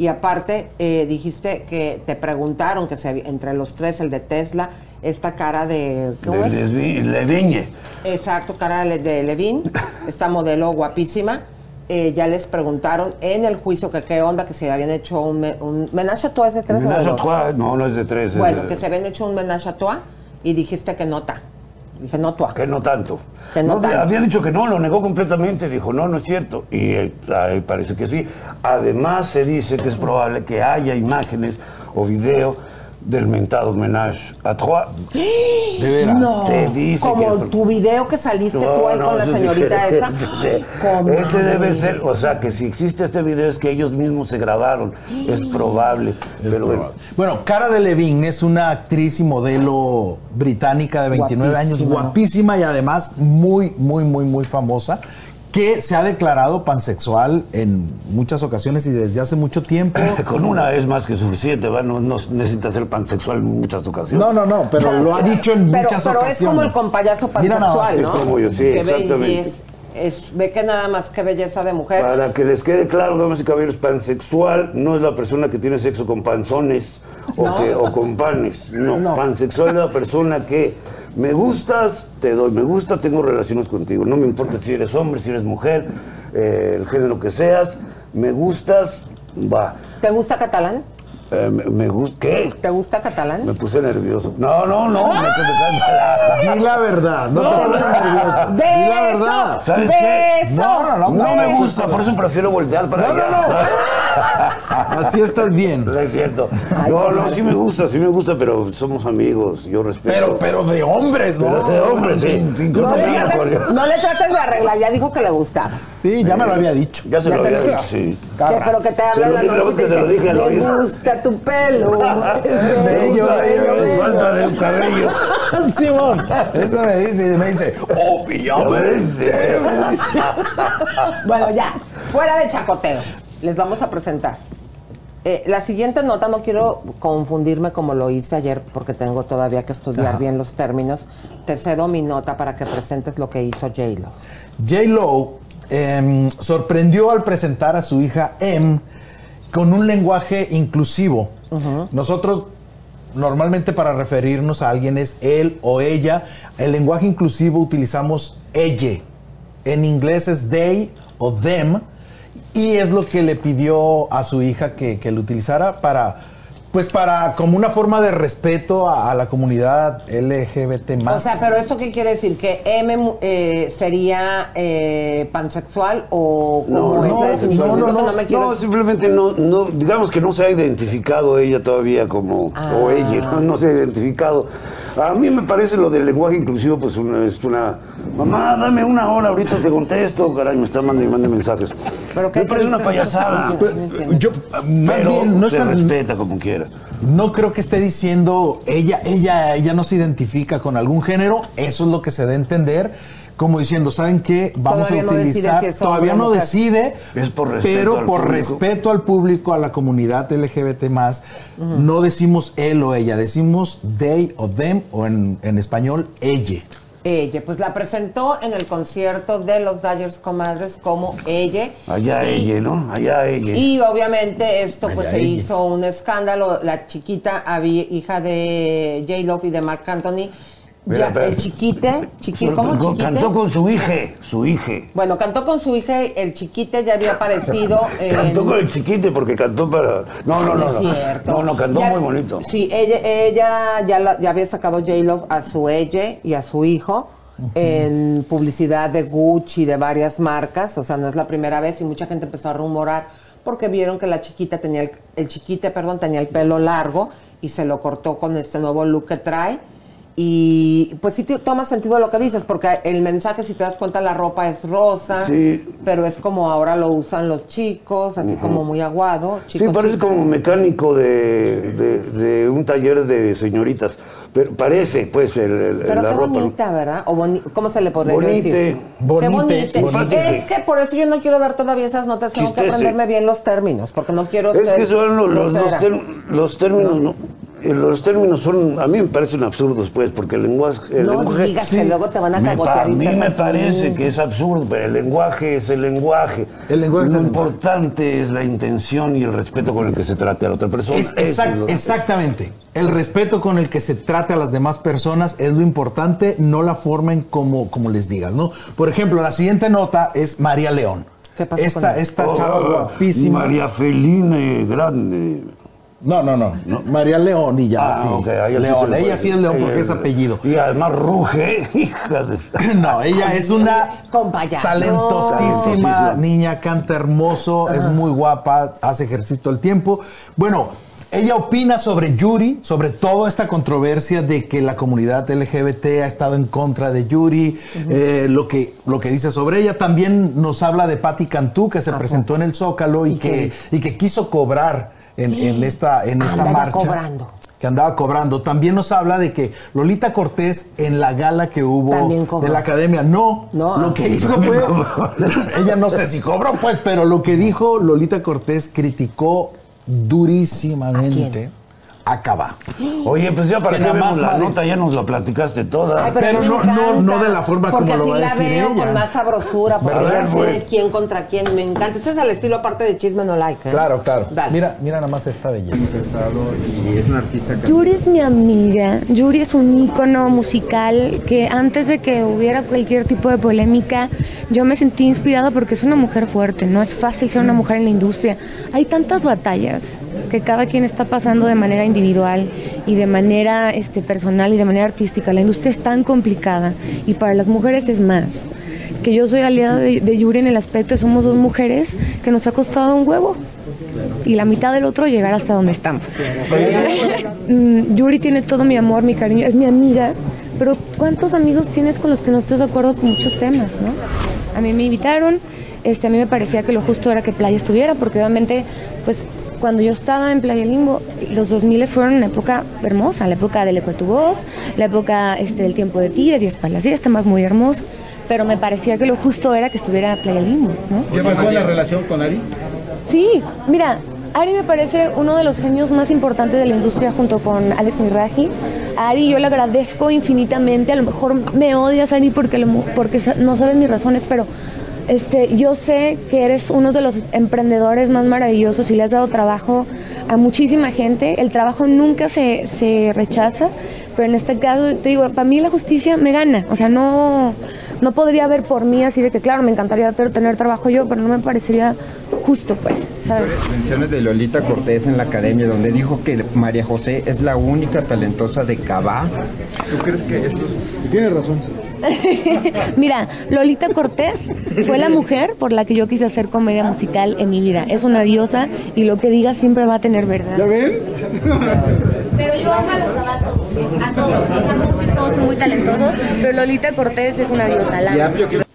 y aparte eh, dijiste que te preguntaron que se entre los tres, el de Tesla, esta cara de... ¿Cómo de- es? de-. Exacto, cara de, de Levin, esta modelo guapísima. eh, ya les preguntaron en el juicio que qué onda, que se habían hecho un, me- un menage a tres Menage a no, no es de tres. es Bueno, de- que se habían hecho un menage a y dijiste que no está. Dije, no tú. Que no tanto. Que no tanto. Había dicho que no, lo negó completamente. Dijo, no, no es cierto. Y eh, parece que sí. Además, se dice que es probable que haya imágenes o video del mentado menage a trois. De veras. No, Se dice como que- tu video que saliste tú ahí no, con la es señorita esa. diferente. Comadre. Este debe ser, o sea, que si existe este video es que ellos mismos se grabaron. Es probable. pero bueno. Bueno, Cara de Levine es una actriz y modelo británica de 29 años, guapísima y además muy, muy, muy, muy famosa, que se ha declarado pansexual en muchas ocasiones y desde hace mucho tiempo. Con una es más que suficiente, ¿va? No, no necesita ser pansexual en muchas ocasiones. No, no, no, pero lo ha dicho en Pero, muchas pero ocasiones. es como el compayazo Mira pansexual, es ¿no? como yo, sí, Que exactamente. es- es- ve que nada más que belleza de mujer. Para que les quede claro, damas y caballeros, pansexual no es la persona que tiene sexo con panzones o, No. que- o con panes. No, No. pansexual es la persona que me gustas, te doy, me gusta, tengo relaciones contigo. No me importa si eres hombre, si eres mujer, eh, el género que seas, me gustas, va. ¿Te gusta catalán? Eh, me, me gusta, ¿qué? ¿Te gusta catalán? Me puse nervioso. No, no, no, me, Di la verdad, no, No, te no, pongas no. nervioso. Di la verdad. ¿Sabes qué? No, no, no, No me gusta, por eso prefiero voltear para No, no, allá. Así estás bien. No es cierto. No, no, sí me gusta, sí me gusta, pero somos amigos, yo respeto. Pero, pero de hombres, ¿no? Pero de hombres, sí. Sin No le, trates, no le trates de arreglar, ya dijo que le gustabas. Sí, ya me lo había dicho. Ya se Ya lo había dicho, sí. Pero que te habla la noche te que se lo dije al me oído". gusta tu pelo. Me gusta, me falta el cabello. Simón, eso me dice y me dice, obviamente. Bueno, ya, fuera de chacoteo, les vamos a presentar. Eh, la siguiente nota, no quiero confundirme como lo hice ayer porque tengo todavía que estudiar bien los términos. Te cedo mi nota para que presentes lo que hizo J-Lo. J. Lo em, sorprendió al presentar a su hija M con un lenguaje inclusivo. Nosotros normalmente para referirnos a alguien es él o ella. El lenguaje inclusivo utilizamos ella. En inglés es they o them. Y es lo que le pidió a su hija que, que lo utilizara para Pues para, como una forma de respeto a, a la comunidad LGBT más. O sea, pero ¿esto qué quiere decir? ¿Que M eh, sería eh, pansexual o No, es no, la no, no, Porque no, me quiero- no, simplemente no, no, digamos que no se ha identificado ella todavía como, Ah. o ella, ¿no? no se ha identificado. A mí me parece lo del lenguaje inclusivo, pues una, es una, mamá, dame una hora, ahorita te contesto, caray, me está mandando y manda mensajes. Pero me parece una payasada. Yo, más Pero bien, no se es tan- respeta como quiera. No creo que esté diciendo ella, ella, ella no se identifica con algún género, eso es lo que se da a entender. Como diciendo, ¿saben qué? Vamos Todavía a no decide utilizar. si todavía no mujer. decide. Es por respeto Pero por público. respeto al público, a la comunidad LGBT, no decimos él o ella, decimos they o them o en, en español ella. Ella, pues la presentó en el concierto de los Dyers Comadres como ella. Allá Y- ella, ¿no? Allá ella. Y obviamente esto pues Allá se ella. hizo un escándalo. La chiquita, hija de J. Love y de Mark Anthony. Ya, el chiquite, chiquite, ¿cómo chiquite? Cantó con su hija, su hija. Bueno, cantó con su hija, el chiquite ya había aparecido en... Cantó con el chiquite porque cantó para. No, no, no. no. No, no, cantó Ya- muy bonito. Sí, ella, ella ya, la- ya había sacado J-Lo a su ella y a su hijo en publicidad de Gucci, de varias marcas, o sea, no es la primera vez y mucha gente empezó a rumorar porque vieron que la chiquita tenía el, el chiquite, perdón, tenía el pelo largo y se lo cortó con este nuevo look que trae. Y pues sí te- toma sentido lo que dices, porque el mensaje, si te das cuenta, la ropa es rosa, Sí. pero es como ahora lo usan los chicos, así como muy aguado. Sí, parece chicas. como mecánico de, de, de un taller de señoritas. Pero parece, pues, el, el- Pero la qué ropa. ¿no? bonita, ¿verdad? O boni- ¿Cómo se le podría Bonite. decir? Bonite, Qué bonite. simpática. Es que por eso yo no quiero dar todavía esas notas, tengo que aprenderme bien los términos, porque no quiero Es ser que son los, los, los términos, ¿no? Eh, Los términos son, a mí me parecen absurdos, pues, porque el lenguaje... El No lenguaje digas que luego te van a cagotear A mí me parece que es absurdo, pero el lenguaje es el lenguaje. El lenguaje es Lo lenguaje. importante es la intención y el respeto con el que se trate a la otra persona. Es Eso exact- es lo- exactamente. El respeto con el que se trate a las demás personas es lo importante, no la forma en como, como les digas, ¿no? Por ejemplo, la siguiente nota es María León. ¿Qué pasó con Esta, ella? esta chava Oh, guapísima. María Feline Grande. No, no, no, María León y ya, Ah, sí. León, ella sí es. León porque es apellido. Y además ruge, hija de... No, ella es una Talentosísima. niña, canta hermoso, es muy guapa, hace ejercicio todo el tiempo. Bueno, ella opina sobre Yuri, sobre toda esta controversia de que la comunidad LGBT ha estado en contra de Yuri, eh, lo, que, lo que dice sobre ella. También nos habla de Patti Cantú, que se presentó en el Zócalo y, que, y que quiso cobrar en, en esta, en esta Andaba marcha cobrando. que andaba cobrando. También nos habla de que Lolita Cortés en la gala que hubo de la academia, no, No, lo ah. que hizo fue, ella no sé si cobró pues, pero lo que dijo Lolita Cortés criticó durísimamente a Cabá. Oye, pues ya para Que qué nada vemos más la nota, ya nos la platicaste toda. Ay, Pero no- no- no de la forma porque como lo va a la decir veo ella. con más sabrosura, porque ya sé pues. quién contra quién, me encanta. Este es el estilo aparte de Chisme No Like, ¿eh? Claro, claro. Dale. Mira, mira nada más esta belleza. Y es una artista que Yuri es mi amiga. Yuri es un ícono musical que antes de que hubiera cualquier tipo de polémica, yo me sentí inspirada porque es una mujer fuerte. No es fácil ser una mujer en la industria. Hay tantas batallas que cada quien está pasando de manera individual y de manera este, personal y de manera artística. La industria es tan complicada y para las mujeres es más. Que yo soy aliada de, de Yuri en el aspecto de somos dos mujeres que nos ha costado un huevo y la mitad del otro llegar hasta donde estamos. Mm, Yuri tiene todo mi amor, mi cariño, es mi amiga, pero ¿cuántos amigos tienes con los que no estés de acuerdo con muchos temas, no? A mí me invitaron, este, a mí me parecía que lo justo era que Playa estuviera, porque obviamente, pues cuando yo estaba en Playa Limbo, los 2000 fueron una época hermosa, la época del Eco de tu voz, la época este, del tiempo de ti, de 10 palas 10, temas muy hermosos, pero me parecía que lo justo era que estuviera Playa Limbo, ¿no? ¿Llevas buena relación con Ari? Sí, mira, Ari me parece uno de los genios más importantes de la industria junto con Alex Miraji. A Ari yo le agradezco infinitamente, a lo mejor me odias Ari porque, lo- porque no sabes mis razones, pero este, yo sé que eres uno de los emprendedores más maravillosos y le has dado trabajo a muchísima gente. El trabajo nunca se, se rechaza, pero en este caso, te digo, para mí la justicia me gana. O sea, no, no podría haber por mí así de que, claro, me encantaría tener trabajo yo, pero no me parecería justo, pues, ¿sabes? Menciones de Lolita Cortés en la academia, donde dijo que María José es la única talentosa de Cabá. ¿Tú crees que eso? Tiene razón. Mira, Lolita Cortés fue la mujer por la que yo quise hacer comedia musical en mi vida. Es una diosa y lo que diga siempre va a tener verdad. ¿Ya ven? Pero yo amo a los cabatos, a todos. Los amo mucho y todos son muy talentosos, pero Lolita Cortés es una diosa. La.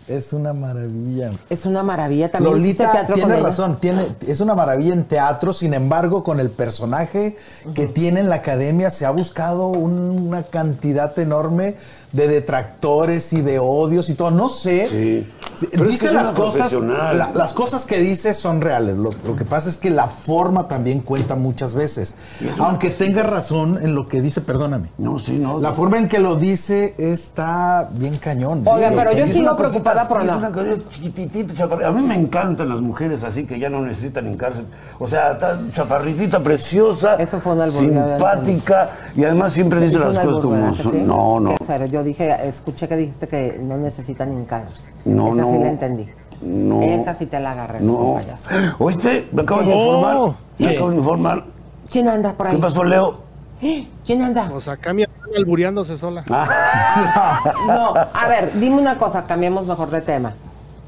Es una maravilla. Es una maravilla también. Lolita teatro tiene razón, tiene, es una maravilla en teatro, sin embargo, con el personaje que tiene en la academia se ha buscado un- una cantidad enorme de detractores y de odios y todo. No sé. Sí. Es dice que es las cosas, la- las cosas que dice son reales. Lo, lo que pasa es que la forma también cuenta muchas veces. Aunque tenga razón en lo que dice, perdóname. No, sí, no. La forma en que lo dice está bien cañón. Oigan, Sí, pero sí, yo sigo preocupada por Es la-. A mí me encantan las mujeres así que ya no necesitan en cárcel. O sea, está chaparritita, preciosa, Eso fue simpática y además siempre dice las cosas como ¿verdad que son. sí? No, no. Serio, yo dije, escuché que dijiste que no necesitan ni cárcel. No, Esa sí no. la entendí. No. Esa sí te la agarré. No. payaso. ¿Oíste? Me acaban de No. informar. Me ¿Qué? acaban de informar. ¿Quién anda por ahí? ¿Qué pasó, Leo? ¿Eh? ¿Quién anda? O sea, acá mi hermana albureándose sola. No, a ver, dime una cosa, cambiemos mejor de tema.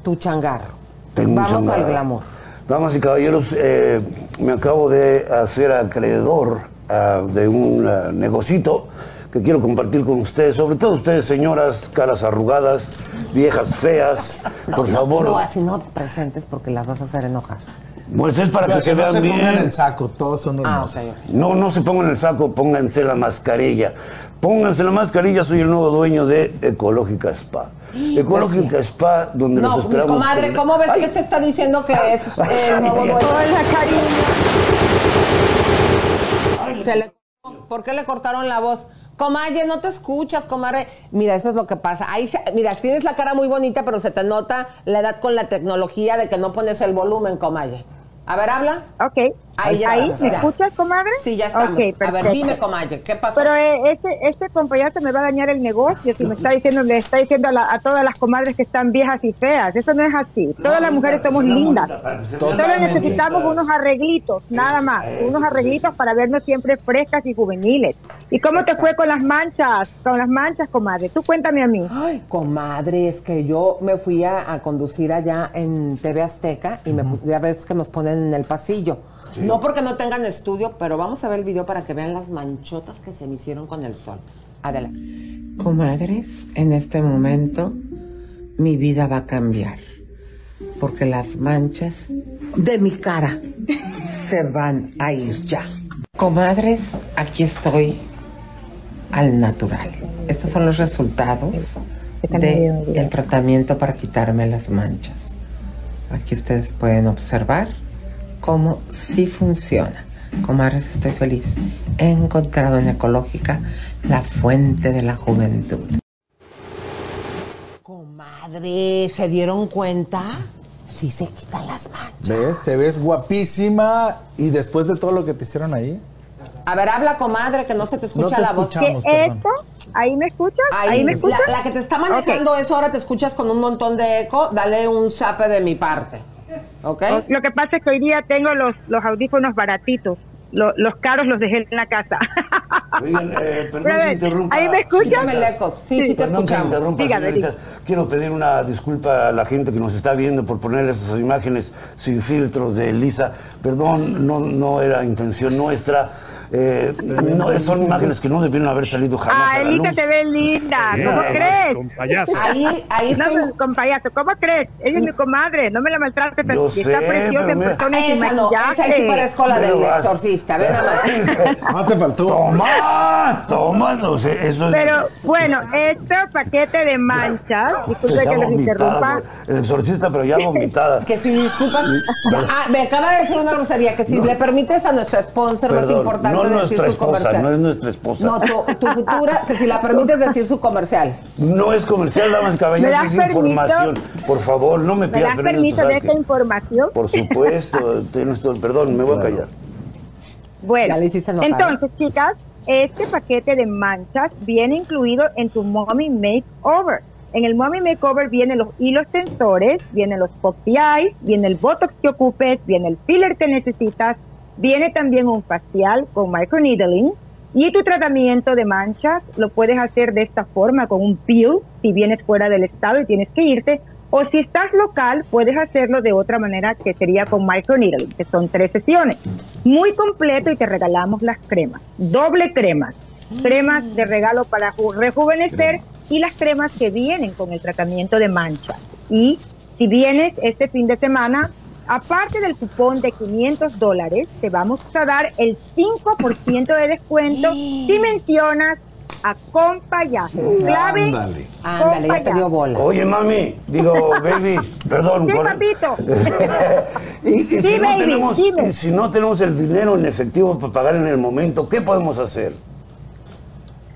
Tu changarro. Tengo un Vamos changarro. al glamour. Damas y caballeros, eh, me acabo de hacer acreedor ah, de un ah, negocito que quiero compartir con ustedes, sobre todo ustedes, señoras, caras arrugadas, viejas feas, por favor. No, así no te presentes porque las vas a hacer enojar. Pues es para que Pero se no vean se pongan bien. el saco, todos son Ah, hermosos. ok, ok. No, no se pongan el saco, pónganse la mascarilla. Pónganse la mascarilla, soy el nuevo dueño de Ecológica Spa. Ecológica Spa, donde No, los esperamos. comadre, con- ¿cómo ves Ay, que se está diciendo que es el nuevo dueño? Hola, cariño. Se le- ¿Por qué le cortaron la voz? Comadre, no te escuchas, comadre. Mira, eso es lo que pasa. Ahí, se- mira, tienes la cara muy bonita, pero se te nota la edad con la tecnología de que no pones el volumen, comadre. A ver, habla. Ok. Ahí ya ¿Ahí? estás, ¿Me escuchas, comadre? Sí, ya estamos. A ver, dime, comadre, ¿qué pasó? Pero eh, este, este compañero me va a dañar el negocio si me está diciendo, le está diciendo a, la- a todas las comadres que están viejas y feas. Eso no es así. Todas las mujeres somos lindas. Solo necesitamos unos arreglitos, nada más. Unos arreglitos para vernos siempre frescas y juveniles. ¿Y cómo te fue con las manchas? Con las manchas, comadre. Tú cuéntame a mí. Ay, comadre, es que yo me fui a, a conducir allá en TV Azteca y me, pu- ya ves que nos ponen en el pasillo. No porque no tengan estudio, pero vamos a ver el video para que vean las manchotas que se me hicieron con el sol. Adelante. Comadres, en este momento mi vida va a cambiar. Porque las manchas de mi cara se van a ir ya. Comadres, aquí estoy al natural. Estos son los resultados del tratamiento para quitarme las manchas. Aquí ustedes pueden observar cómo sí funciona. Comadres, estoy feliz. He encontrado en Ecológica la fuente de la juventud. Comadre, ¿se dieron cuenta? Sí se quitan las manchas. ¿Ves? Te ves guapísima y después de todo lo que te hicieron ahí. A ver, habla, comadre, que no se te escucha No te la voz. ¿Qué esto? ¿Ahí me escuchas? ¿Ahí, me escuchas? La, la que te está manejando eso, ahora te escuchas con un montón de eco. Dale un zape de mi parte. Lo que pasa es que hoy día tengo los, los audífonos baratitos. Lo- los caros los dejé en la casa. Oigan, eh, perdón que interrumpa. ¿ahí me eco. Sí, sí, te Perdón que escuchamos. interrumpa, Dígame, señoritas. Quiero pedir una disculpa a la gente que nos está viendo por poner esas imágenes sin filtros de Elisa. Perdón, no, no era intención nuestra. Eh, no, son imágenes que no debieron haber salido jamás Ah, a la Elisa luz. te ve linda. ¿Cómo eh, crees? con payaso. Ahí, ahí No, estoy- con payaso. ¿Cómo crees? Ella es mi comadre. No me la maltrates. Yo Está sé, preciosa pero en persona y Esa no, esa sí parezco la del vas- exorcista. Ve más. No te faltó. ¡Toma! ¡Toma! No sé, eso es... Pero bueno, este paquete de manchas, disculpe que los interrumpa. El exorcista, pero ya vomitada. Que si disculpan. Ah, me acaba de decir una grosería. Que si le permites a nuestra sponsor más Perdón, importante no es decir nuestra su esposa, comercial. no es nuestra esposa. No, tu, tu futura, que si la permites decir su comercial. No es comercial, damas y ¿Me caballeros, es permiso? información. Por favor, no me ¿Me pidas das permiso. de esta que- información? Por supuesto, tienes todo- perdón, me voy a callar. Bueno, Ya le hiciste enojar. entonces, chicas, este paquete de manchas viene incluido en tu Mommy Makeover. En el Mommy Makeover vienen los hilos tensores, vienen los Poppy Eyes, viene el Botox que ocupes, viene el filler que necesitas, viene también un facial con microneedling y tu tratamiento de manchas lo puedes hacer de esta forma con un peel si vienes fuera del estado y tienes que irte o si estás local puedes hacerlo de otra manera que sería con microneedling, que son tres sesiones. Muy completo y te regalamos las cremas, doble cremas, cremas de regalo para ju- rejuvenecer y las cremas que vienen con el tratamiento de manchas. Y si vienes este fin de semana, aparte del cupón de 500 dólares, te vamos a dar el 5% de descuento si mencionas a Compayazo. Clave, Ándale. Ándale, ya te dio bola. Oye, mami, digo, baby, perdón. Sí, por- papito. y, y Sí, si no tenemos, dime. y si no tenemos el dinero en efectivo para pagar en el momento, ¿qué podemos hacer?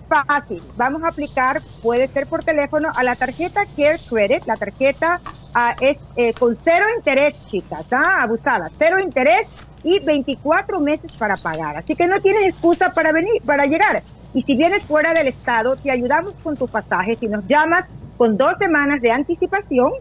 Fácil. Vamos a aplicar, puede ser por teléfono, a la tarjeta Care Credit. La tarjeta ah, es eh, con cero interés, chicas, ¿ah? abusada. Cero interés y 24 meses para pagar. Así que no tienes excusa para venir, para llegar. Y si vienes fuera del estado, te ayudamos con tu pasaje. Si nos llamas con dos semanas de anticipación,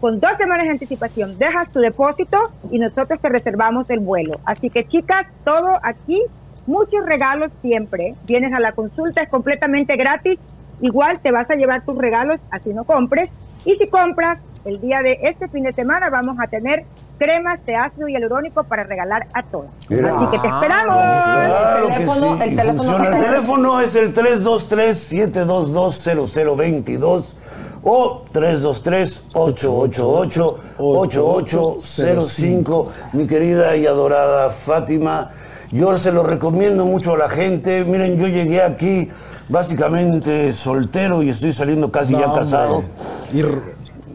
con dos semanas de anticipación, dejas tu depósito y nosotros te reservamos el vuelo. Así que chicas, todo aquí, muchos regalos siempre. Vienes a la consulta, es completamente gratis. Igual te vas a llevar tus regalos, así no compres. Y si compras, el día de este fin de semana vamos a tener cremas de ácido hialurónico para regalar a todas. Mira. Así que te esperamos. Claro que teléfono- sí, el teléfono El teléfono es el 323-722-0022 o 323-888-8805. Mi querida y adorada Fátima, yo se lo recomiendo mucho a la gente. Miren, yo llegué aquí básicamente soltero y estoy saliendo casi No, ya hombre.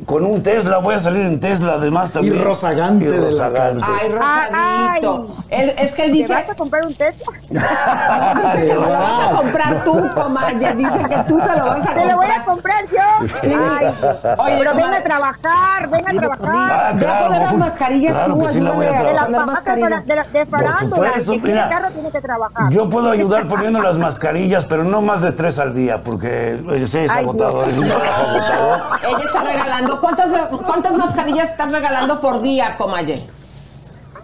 Con un Tesla, voy a salir en Tesla además también. rozagante Y de la rozagante. Ay, rosadito. Él- es que él dice. ¿Te vas a comprar un Tesla? Dice que lo vas a comprar tú, comadre. Dice que tú se lo vas a comprar. Te lo voy a comprar yo. Sí. Ay, Oye, pero ven a trabajar, ven a trabajar. Ve a poner las mascarillas claro tú, que sí a a poner mascarillas. de, la- de farándula, supuesto, el que tiene mira. carro tiene que trabajar. Yo puedo ayudar poniendo las mascarillas, pero no más de tres al día, porque ese es Ay, agotador. Dios. Es un trabajo agotador. Ella está regalando. ¿Cuántas, ¿Cuántas mascarillas estás regalando por día, comaye?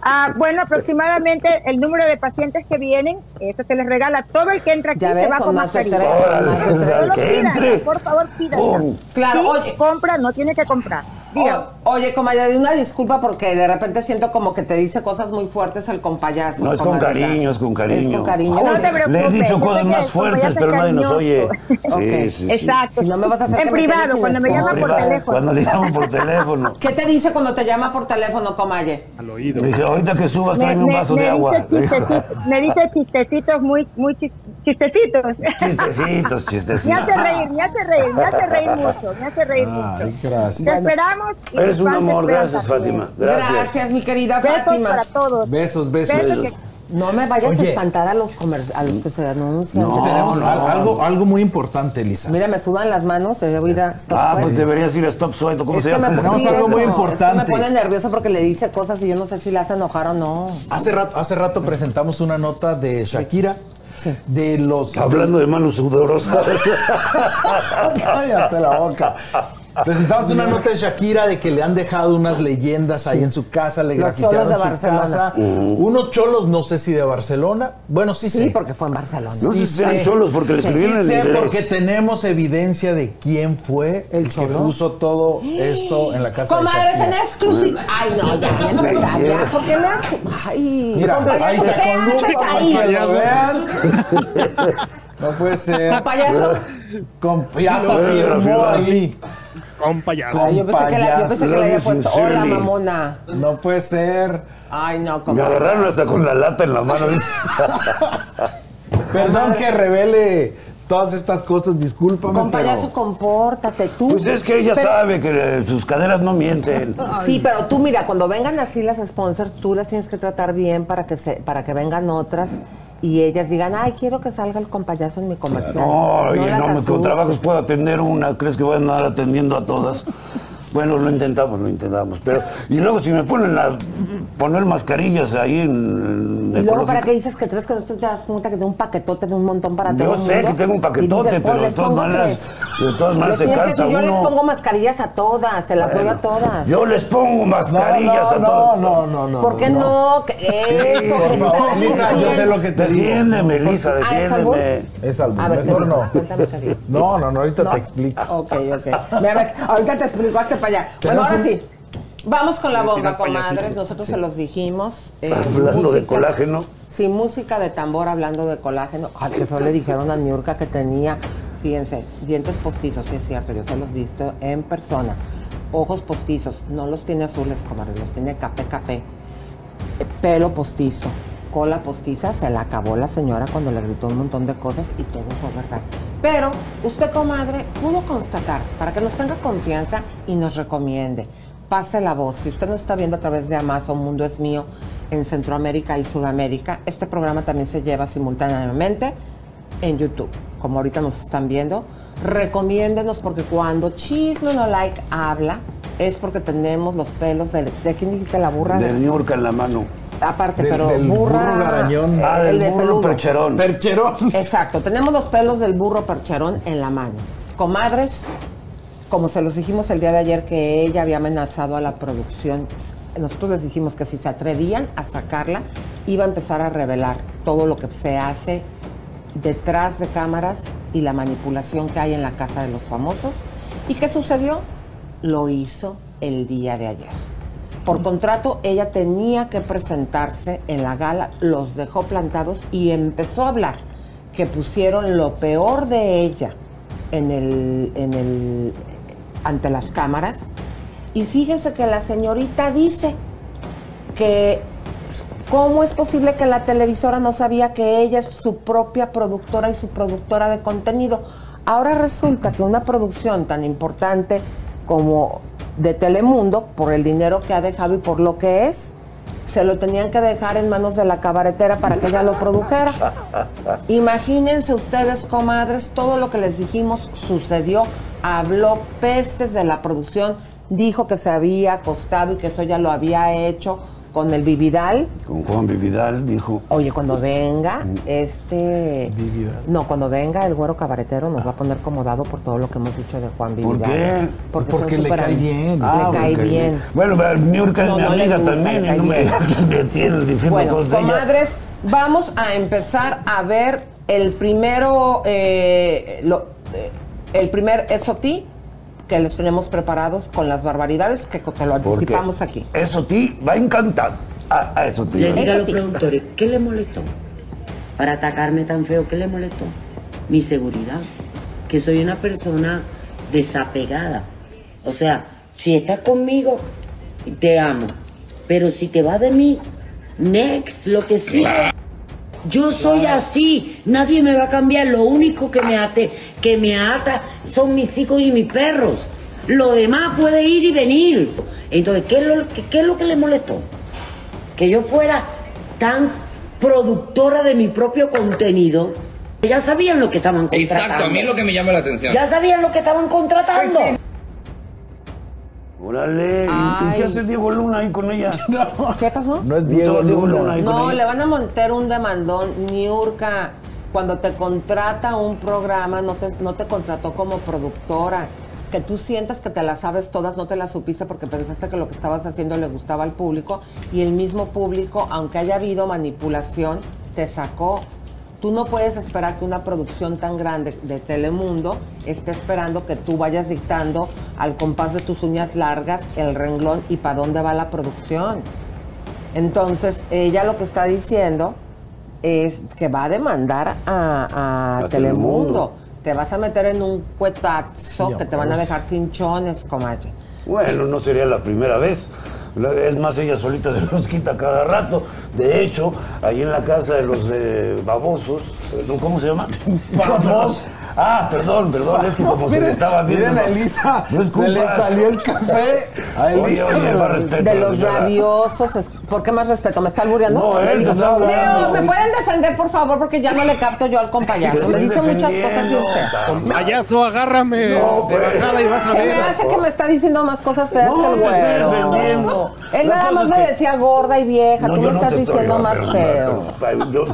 Ah, bueno, aproximadamente el número de pacientes que vienen, eso se les regala. Todo el que entra aquí Ya se ves, va son con más de mascarilla. tres, son más de tres. Solo Que pídanla, entre. por favor, pídanla. Oh. Claro, Sí, oye. compra, no tiene que comprar. Dígame. O- oye, comadre, una disculpa porque de repente siento como que te dice cosas muy fuertes el compayazo. No, es con cariño, es con cariño. Es con cariño. No te Le he preocupes, dicho cosas más fuertes, pero nadie nos oye. cariñoso. Sí, sí, sí. Exacto. Si no me vas a hacer en que privado, cuando me llaman por Privado, teléfono. Cuando le llamo por teléfono. ¿Qué te dice cuando te llama por teléfono, comaye? Al oído. Le dije, ahorita que subas, Me, tráeme un vaso me de agua. dice chistecitos, me dice chistecitos muy, muy chis- chistecitos. Chistecitos, Me chistecitos. hace reír, me hace reír, me hace reír mucho, me hace reír mucho. Te esperamos. Y Eres un amor, gracias. Fátima. Gracias. Gracias, mi querida Besos Fátima. para todos. Besos, besos. Besos No me vayas Oye. a espantar a los, comer- a los que se anuncian. No, Tenemos no. al- algo, algo muy importante, Lisa. Mira, me sudan las manos, eh, voy a ir a Stop Ah, Sweat. pues deberías ir a Stop Sweat, ¿o ¿cómo Es se llama? me, Tenemos sí, algo muy importante. Es que me pone nervioso porque le dice cosas y yo no sé si le hace enojar o no. Hace rato, hace rato presentamos una nota de Shakira. De los. Hablando de manos sudorosas. Cállate la boca. Presentamos una nota de Shakira de que le han dejado unas leyendas ahí en su casa, le grafitearon su Barcelona. casa. Unos cholos, no sé si de Barcelona. Bueno, sí, Sí, sé. porque fue en Barcelona. No sé si sean sé. cholos porque le Sí escribieron en sé, inglés. porque tenemos evidencia de quién fue el que puso todo esto en la casa Comadres de en Shakira. exclusiva. Ay, no, ya, ya empezar, ya. ¿Por qué me hace? Ay, Mira, ahí está ¿qué con lupa para ahí? que lo vean. No puede ser. Compayazo. Com- ya hasta firmó. ahí. Con payaso. Ay, yo pensé que la, yo pensé que le había Payaso. puesto. Hola, mamona. No puede ser. Ay, no, Me agarraron hasta con la lata en la mano. Perdón que revele todas estas cosas, discúlpame. Compayazo, pero- compórtate tú. Pues es que ella Pero- sabe que sus caderas no mienten. Sí, pero tú mira, cuando vengan así las sponsors, tú las tienes que tratar bien para que se, para que vengan otras y ellas digan, ay, quiero que salga el compayazo en mi comercial. No, oye, no, me- con trabajos puedo atender una. ¿Crees que voy a andar atendiendo a todas? Bueno, lo intentamos, lo intentamos. Pero, y luego si me ponen a poner mascarillas ahí en, Y luego, ¿para qué dices que tres que no te das cuenta que de un paquetote de un montón para todo Yo el sé mundo? que tengo un paquetote, dices, pero "Pues, de todas maneras, tres". de todas maneras se cansa Yo les pongo mascarillas a todas, se las doy a todas. Yo les pongo mascarillas no, a todos. no, no, no, ¿Por qué no? Eso, por favor, Lisa, yo sé lo que te digo. Defiéndeme, Lisa, Ah, ¿es albur? defiéndeme. Es mejor no. No, no, no, ahorita No. te explico. Ok, ok. Mira, ves, ahorita te explico, hazte para allá. Bueno, ahora un- sí. Vamos con la bomba, comadres. Nosotros se los dijimos. eh, Hablando de colágeno. Sí, música de tambor hablando de colágeno. Ay, que fue le dijeron a Niurka que tenía, fíjense, dientes postizos, sí es cierto, yo se los he visto en persona. Ojos postizos, no los tiene azules, comadres, los tiene café, café. Eh, Pelo postizo, cola postiza, se la acabó la señora cuando le gritó un montón de cosas y todo fue verdad. Pero usted, comadre, pudo constatar, para que nos tenga confianza y nos recomiende, pase la voz. Si usted nos está viendo a través de Amazon Mundo es Mío en Centroamérica y Sudamérica, este programa también se lleva simultáneamente en YouTube, como ahorita nos están viendo. Recomiéndenos porque cuando Chisme No Like habla es porque tenemos los pelos de, ¿de quién dijiste la burra? De Niurka en la mano. Aparte, Del- pero del burra. burro garañón. Ah, el del de burro peludo. percherón. Percherón. Exacto, tenemos los pelos del burro percherón en la mano. Comadres, como se los dijimos el día de ayer que ella había amenazado a la producción, nosotros les dijimos que si se atrevían a sacarla, iba a empezar a revelar todo lo que se hace detrás de cámaras y la manipulación que hay en la casa de los famosos. ¿Y qué sucedió? Lo hizo el día de ayer. Por contrato, ella tenía que presentarse en la gala, los dejó plantados y empezó a hablar que pusieron lo peor de ella en el, en el, ante las cámaras. Y fíjense que la señorita dice que cómo es posible que la televisora no sabía que ella es su propia productora y su productora de contenido. Ahora resulta que una producción tan importante como de Telemundo, por el dinero que ha dejado y por lo que es, se lo tenían que dejar en manos de la cabaretera para que ella lo produjera. Imagínense ustedes, comadres, todo lo que les dijimos sucedió. Habló pestes de la producción, dijo que se había acostado y que eso ya lo había hecho con el Vividal. Con Juan Vividal dijo. Oye, cuando venga, este. Vividal. No, cuando venga el güero cabaretero nos va a poner como dado por todo lo que hemos dicho de Juan Vividal. ¿Por qué? Porque, le cae bien. le Ah, cae porque- bien. Bueno, pero Niurka es No, mi no le amiga gusta, también le y no me, bien. me tienen diciendo Bueno, cosas de ella. comadres, vamos a empezar a ver el primero, eh, lo- eh, el primer SOT que les tenemos preparados con las barbaridades que te lo Porque anticipamos aquí. Eso ti va a encantar. A, a eso ti. Le diga a los productores, ¿qué le molestó? Para atacarme tan feo, ¿qué le molestó? Mi seguridad. Que soy una persona desapegada. O sea, si estás conmigo, te amo. Pero si te vas de mí, next, lo que sea. Yo soy así, nadie me va a cambiar. Lo único que me ate, que me ata son mis hijos y mis perros. Lo demás puede ir y venir. Entonces, ¿qué es lo, qué- qué es lo que le molestó? Que yo fuera tan productora de mi propio contenido. Ya sabían lo que estaban contratando. Exacto, a mí es lo que me llama la atención. Ya sabían lo que estaban contratando. Órale. ¿Y- ¿Y, Ay. qué hace Diego Luna ahí con ella? ¿Qué pasó? No es Diego Diego Luna. Luna ahí con No, ella. le van a montar un demandón, Niurka. Cuando te contrata un programa, no te, no te contrató como productora. Que tú sientas que te las sabes todas, no te las supiste porque pensaste que lo que estabas haciendo le gustaba al público y el mismo público, aunque haya habido manipulación, te sacó. Tú no puedes esperar que una producción tan grande de Telemundo esté esperando que tú vayas dictando al compás de tus uñas largas el renglón y para dónde va la producción. Entonces, ella lo que está diciendo es que va a demandar a, a A Telemundo. Telemundo. Te vas a meter en un cuetazo Sí, que te van a dejar sin chones, comadre. Bueno, no sería la primera vez. Es más, ella solita se los quita cada rato. De hecho, ahí en la casa de los eh, babosos, ¿no? ¿cómo se llama? Babos. Ah, perdón, perdón, es que como se le miren, estaba viendo. miren a no- Elisa, no se le salió el café a Oye, Elisa oye, de más la- respeto, De los señora. radiosos. ¿Por qué más respeto? ¿Me está albureando? No, él te está albureando. ¿me pueden defender, por favor? Porque ya no le capto yo al compayazo. Me dice muchas cosas bien feas. Payaso, agárrame No, de pues. bajada y vas a Se me ver. hace que me está diciendo más cosas feas No, que el te estoy güero. defendiendo. Él La nada más me que- decía gorda y vieja. No, Tú me no estás te diciendo no, más feo. yo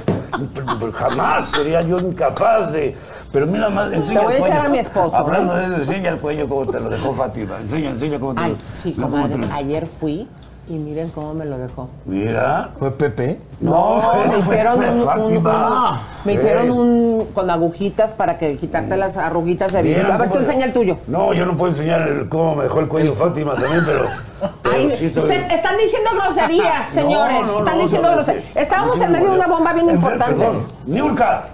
jamás sería yo incapaz de. Pero mira más, enseña voy a echar a mi esposo, Hablando ¿eh? de eso, enseña el cuello como te lo dejó Fátima. Enseña, enseña cómo te Ay, lo sí, cómo te comadre. Ayer fui y miren cómo me lo dejó. Mira. ¿Fue Pepe? No, fue- me hicieron fue un, un- me hicieron un con agujitas para que quitarte las arruguitas de vidrio. A ver, tú enseña el tuyo. No, yo no puedo enseñar el- cómo me dejó el cuello Fátima también, pero. pero Ay, sí estoy- usted- están diciendo groserías, señores. No, no, están no, diciendo groserías. Estábamos no, en medio de una bomba bien importante. Niurka.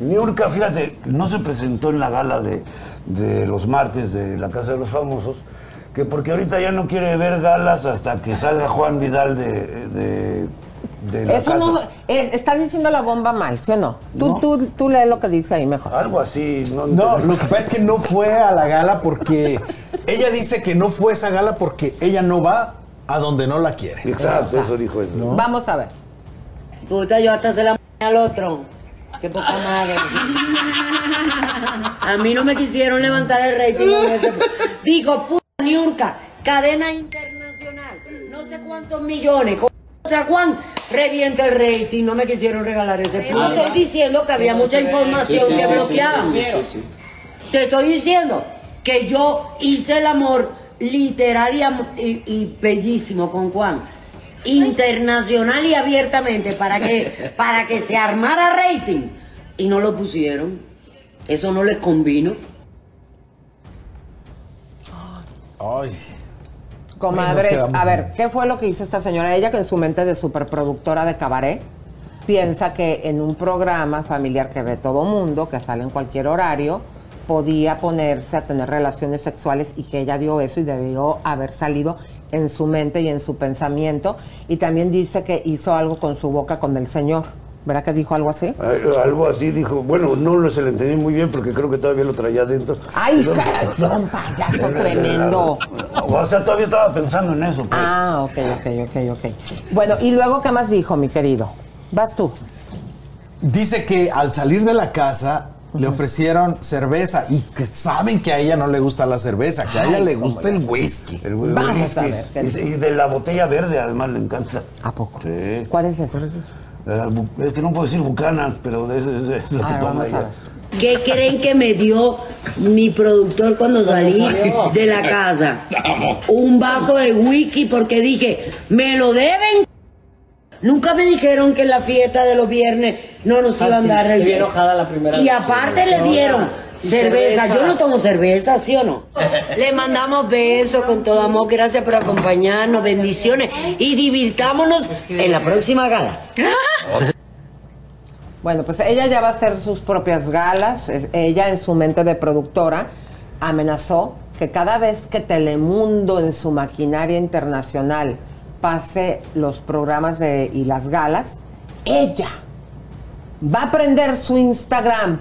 Niurka, fíjate, no se presentó en la gala de, de los martes de la Casa de los Famosos, que porque ahorita ya no quiere ver galas hasta que salga Juan Vidal de, de, de la Eso casa. no, eh, está diciendo la bomba mal, ¿sí o no? Tú, tú, tú lee lo que dice ahí mejor. Algo así, no, No, lo que pasa es que no fue a la gala porque ella dice que no fue a esa gala porque ella no va a donde no la quiere. Exacto, eso dijo eso. Vamos a ver. Puta, yo hasta se la m- al otro. Qué poca madre. A mí no me quisieron levantar el rating. ese- Digo, puta Niurka, cadena internacional, no sé cuántos millones, o sea, cuán revienta el rating, no me quisieron regalar ese punto. Estoy diciendo que había mucha información que bloqueaban. Te estoy diciendo que yo hice el amor literal y, y- y bellísimo con Juan. Internacional y abiertamente para que, para que se armara rating. Y no lo pusieron. Eso no les convino. Ay. Comadres, a ver, ¿qué fue lo que hizo esta señora? Ella que en su mente de superproductora de cabaret piensa que en un programa familiar que ve todo mundo, que sale en cualquier horario, podía ponerse a tener relaciones sexuales y que ella dio eso y debió haber salido en su mente y en su pensamiento. Y también dice que hizo algo con su boca con el señor. ¿Verdad que dijo algo así? Algo así dijo, bueno, no lo se lo entendí muy bien porque creo que todavía lo traía adentro. ¡Ay, caray, un payaso tremendo! O sea, todavía estaba pensando en eso. Pues. Ah, ok, ok, ok, ok. Bueno, ¿y luego qué más dijo, mi querido? Vas tú. Dice que al salir de la casa le ofrecieron cerveza y que saben que a ella no le gusta la cerveza, que a ella le gusta el whisky. El whi- Vamos whisky. a ver, ¿qué Y, de la botella verde además le encanta. ¿A poco? Sí. ¿Cuál es ese? Eh, bu- es que no puedo decir bucanas, pero de ese, ese es lo que toma vamos a ella. ¿Qué creen que me dio mi productor cuando salí de la casa? Un vaso de whisky porque dije, me lo deben. Nunca me dijeron que en la fiesta de los viernes no nos Ah, iban sí, a dar el vi enojada la primera Y aparte le No, dieron cerveza. cerveza. Yo no tomo cerveza, ¿sí o no? Le mandamos besos con todo amor. Gracias por acompañarnos. Bendiciones. Y divirtámonos en la próxima gala. Bueno, pues ella ya va a hacer sus propias galas. Ella en su mente de productora amenazó que cada vez que Telemundo en su maquinaria internacional pase los programas de, y las galas, ella va a prender su Instagram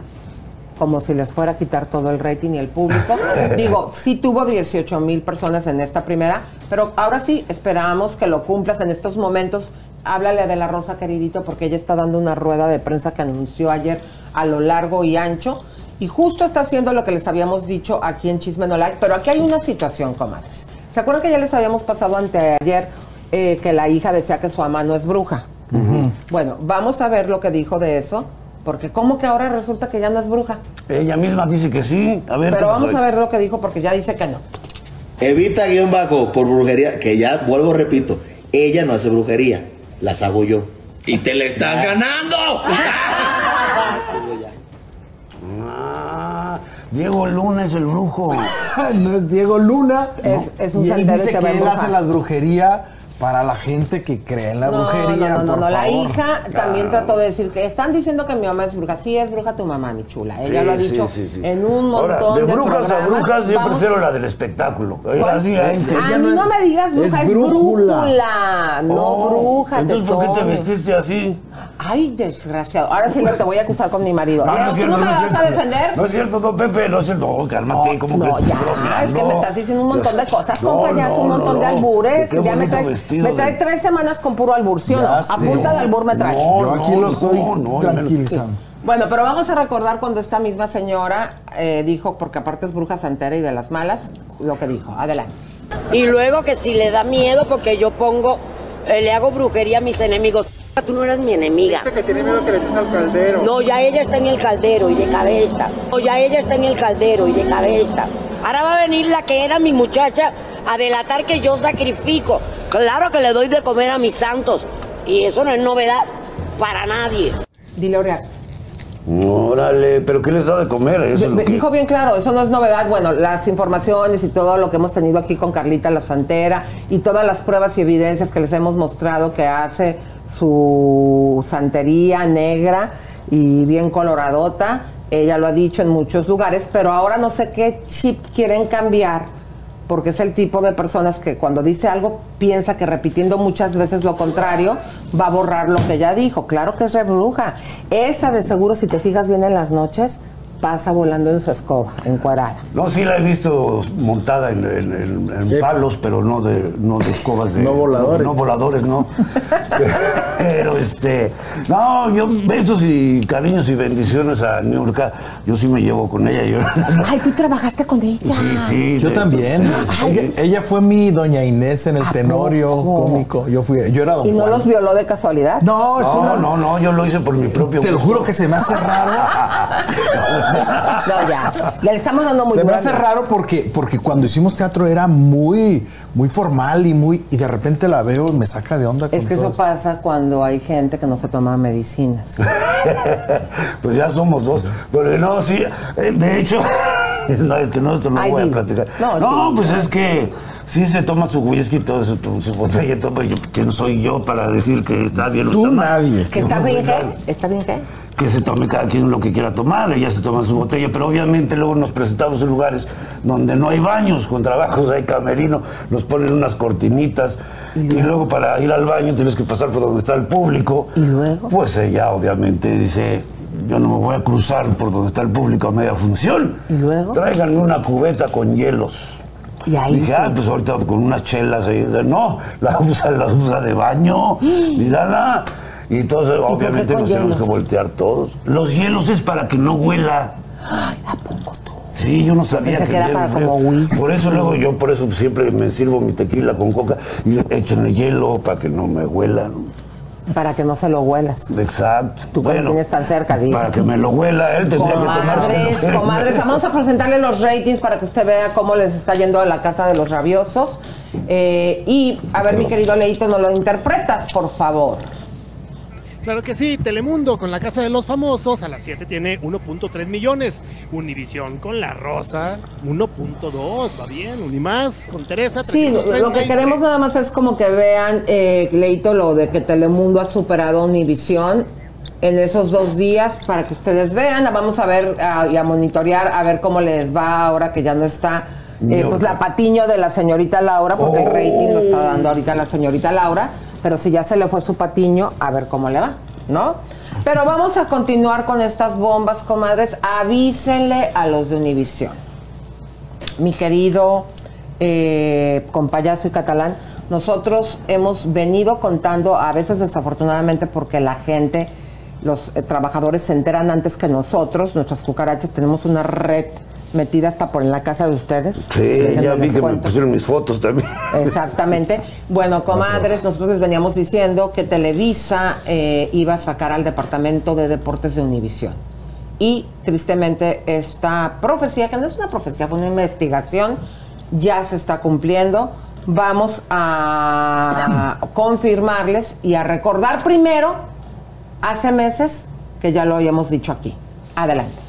como si les fuera a quitar todo el rating y el público. Digo, sí tuvo 18 mil personas en esta primera, pero ahora sí esperamos que lo cumplas en estos momentos. Háblale de la Rosa, queridito, porque ella está dando una rueda de prensa que anunció ayer a lo largo y ancho. Y justo está haciendo lo que les habíamos dicho aquí en Chisme No Like, pero aquí hay una situación, comadres. ¿Se acuerdan que ya les habíamos pasado anteayer eh, que la hija decía que su mamá no es bruja? Bueno, vamos a ver lo que dijo de eso, porque ¿cómo que ahora resulta que ya no es bruja? Ella misma dice que sí. A ver, Pero ¿qué vamos a ver lo que dijo porque ya dice que no. Evita guion bajo por brujería, que ya vuelvo, repito, ella no hace brujería, las hago yo. Y te le estás ganando. Ah, Diego Luna es el brujo. no es Diego Luna. Es- ¿no? es un y él dice que a él hace la brujería para la gente que cree en la No, brujería. no, no, no, por no, la favor. hija también trató de decir que están diciendo que mi mamá es bruja. Sí, es bruja tu mamá, mi chula. Ella Sí, lo ha dicho sí, sí. en un montón Ahora, de de brujas a brujas, yo prefiero la del espectáculo. Así, que a mí no no me digas bruja, es, brújula. no Oh, bruja. Entonces, ¿por qué te vestiste así? Ay, desgraciado. Ahora sí te voy a acusar con mi marido. Ah, Leo, es ¿Tú cierto, no me vas a defender? No es cierto, don Pepe, no es cierto. No, cálmate, ¿cómo No, crees? ya, es que me estás diciendo un montón de cosas, No, compañeras, no, un montón no, de no. albures. Ya me bonito trae, vestido me de- trae tres semanas con puro albur, ¿sí o no? Ya A punta de albur me trae. No, Yo aquí no, lo estoy no, no, tranquilizando. Bueno, pero vamos a recordar cuando esta misma señora eh, dijo, porque aparte es bruja santera y de las malas, lo que dijo. Adelante. Y luego que si le da miedo porque yo pongo, eh, le hago brujería a mis enemigos. Tú no eres mi enemiga. que tiene miedo que le eches al caldero. No, ya ella está en el caldero y de cabeza. No, ya ella está en el caldero y de cabeza. Ahora va a venir la que era mi muchacha a delatar que yo sacrifico. Claro que le doy de comer a mis santos. Y eso no es novedad para nadie. Dile, Aurea. Órale, ¿pero qué les da de comer? Eso es lo Me que- Dijo bien claro, eso no es novedad. Bueno, las informaciones y todo lo que hemos tenido aquí con Carlita la Santera y todas las pruebas y evidencias que les hemos mostrado que hace su santería negra y bien coloradota. Ella lo ha dicho en muchos lugares, pero ahora no sé qué chip quieren cambiar porque es el tipo de personas que cuando dice algo piensa que repitiendo muchas veces lo contrario va a borrar lo que ya dijo. Claro que es re bruja. Esa de seguro, si te fijas bien en las noches, pasa volando en su escoba, encuadrada. No, sí la he visto montada en, en- en- en palos, pero no de, no de escobas de... No voladores. No, no voladores, no. pero este... No, yo besos y cariños y bendiciones a Niurka. Yo sí me llevo con ella. Yo, Ay, tú trabajaste con ella. sí, sí. Yo de- también. Ella, ella fue mi doña Inés en el ¿A tenorio poco? cómico. Yo fui, yo era don ¿Y no los violó de casualidad? No, es No, una- no, no, yo lo hice por mi propio Te lo gusto. juro que se me hace raro. No, ya. Ya le estamos dando muy Se me hace raro porque, porque cuando hicimos teatro era muy, muy formal y muy. Y de repente la veo y me saca de onda. Es con que eso pasa cuando hay gente que no se toma medicinas. pues ya somos dos. Pero no, sí, eh, de hecho, no, es que no, esto no Ay, voy a platicar. No, No, sí. pues es que sí se toma su whisky y todo tu- su botella y todo, pero yo, ¿quién soy yo para decir que está bien o Tú está mal? nadie. ¿Que está bien qué? ¿Está bien qué? Que se tome cada quien lo que quiera tomar, ella se toma su botella, pero obviamente luego nos presentamos en lugares donde no hay baños, con trabajos, hay camerino, nos ponen unas cortinitas y luego para ir al baño tienes que pasar por donde está el público. ¿Y luego? Pues ella obviamente dice, yo no me voy a cruzar por donde está el público a media función. ¿Y luego? Tráiganme una cubeta con hielos. Y ahí Dije, sí. ah, pues ahorita con unas chelas ahí. No, la usa, la usa de baño. Mírala. Y entonces, qué obviamente, nos tenemos hielos? que voltear todos. Los hielos es para que no huela. Ay, ¿a poco tú? Sí, yo no sabía Pensé que era el para como whisky. Por eso luego yo por eso siempre me sirvo mi tequila con coca y échenle hielo para que no me huela. Para que no se lo huelas. Exacto. Tú que lo tienes tan cerca, digo. Para que me lo huela, él tendría que Comadres, tomarse. comadres, vamos a presentarle los ratings para que usted vea cómo les está yendo a la casa de los rabiosos. Eh, y, a ver, mi querido Leito, ¿nos lo interpretas, por favor? Claro que sí, Telemundo con la Casa de los Famosos a las 7 tiene 1.3 millones. Univisión con La Rosa 1.2, va bien. Unimás con Teresa. Sí, lo, 330. lo que queremos nada más es como que vean, eh, Leito, lo de que Telemundo ha superado a Univisión en esos dos días para que ustedes vean. Vamos a ver ah, y a monitorear a ver cómo les va ahora que ya no está. eh, pues la patiño de la señorita Laura, porque el rating lo está dando ahorita la señorita Laura, pero si ya se le fue su patiño, a ver cómo le va, ¿no? Pero vamos a continuar con estas bombas, comadres. Avísenle a los de Univisión mi querido eh, compayazo y catalán, nosotros hemos venido contando, a veces desafortunadamente porque la gente, los eh, trabajadores se enteran antes que nosotros, nuestras cucarachas, tenemos una red metida hasta por en la casa de ustedes. Sí, ya vi que me pusieron mis fotos también. Exactamente. Bueno, comadres, nosotros les veníamos diciendo que Televisa eh, iba a sacar al Departamento de Deportes de Univisión. Y tristemente esta profecía, que no es una profecía, fue una investigación, ya se está cumpliendo. Vamos a confirmarles y a recordar primero, hace meses, que ya lo habíamos dicho aquí. Adelante.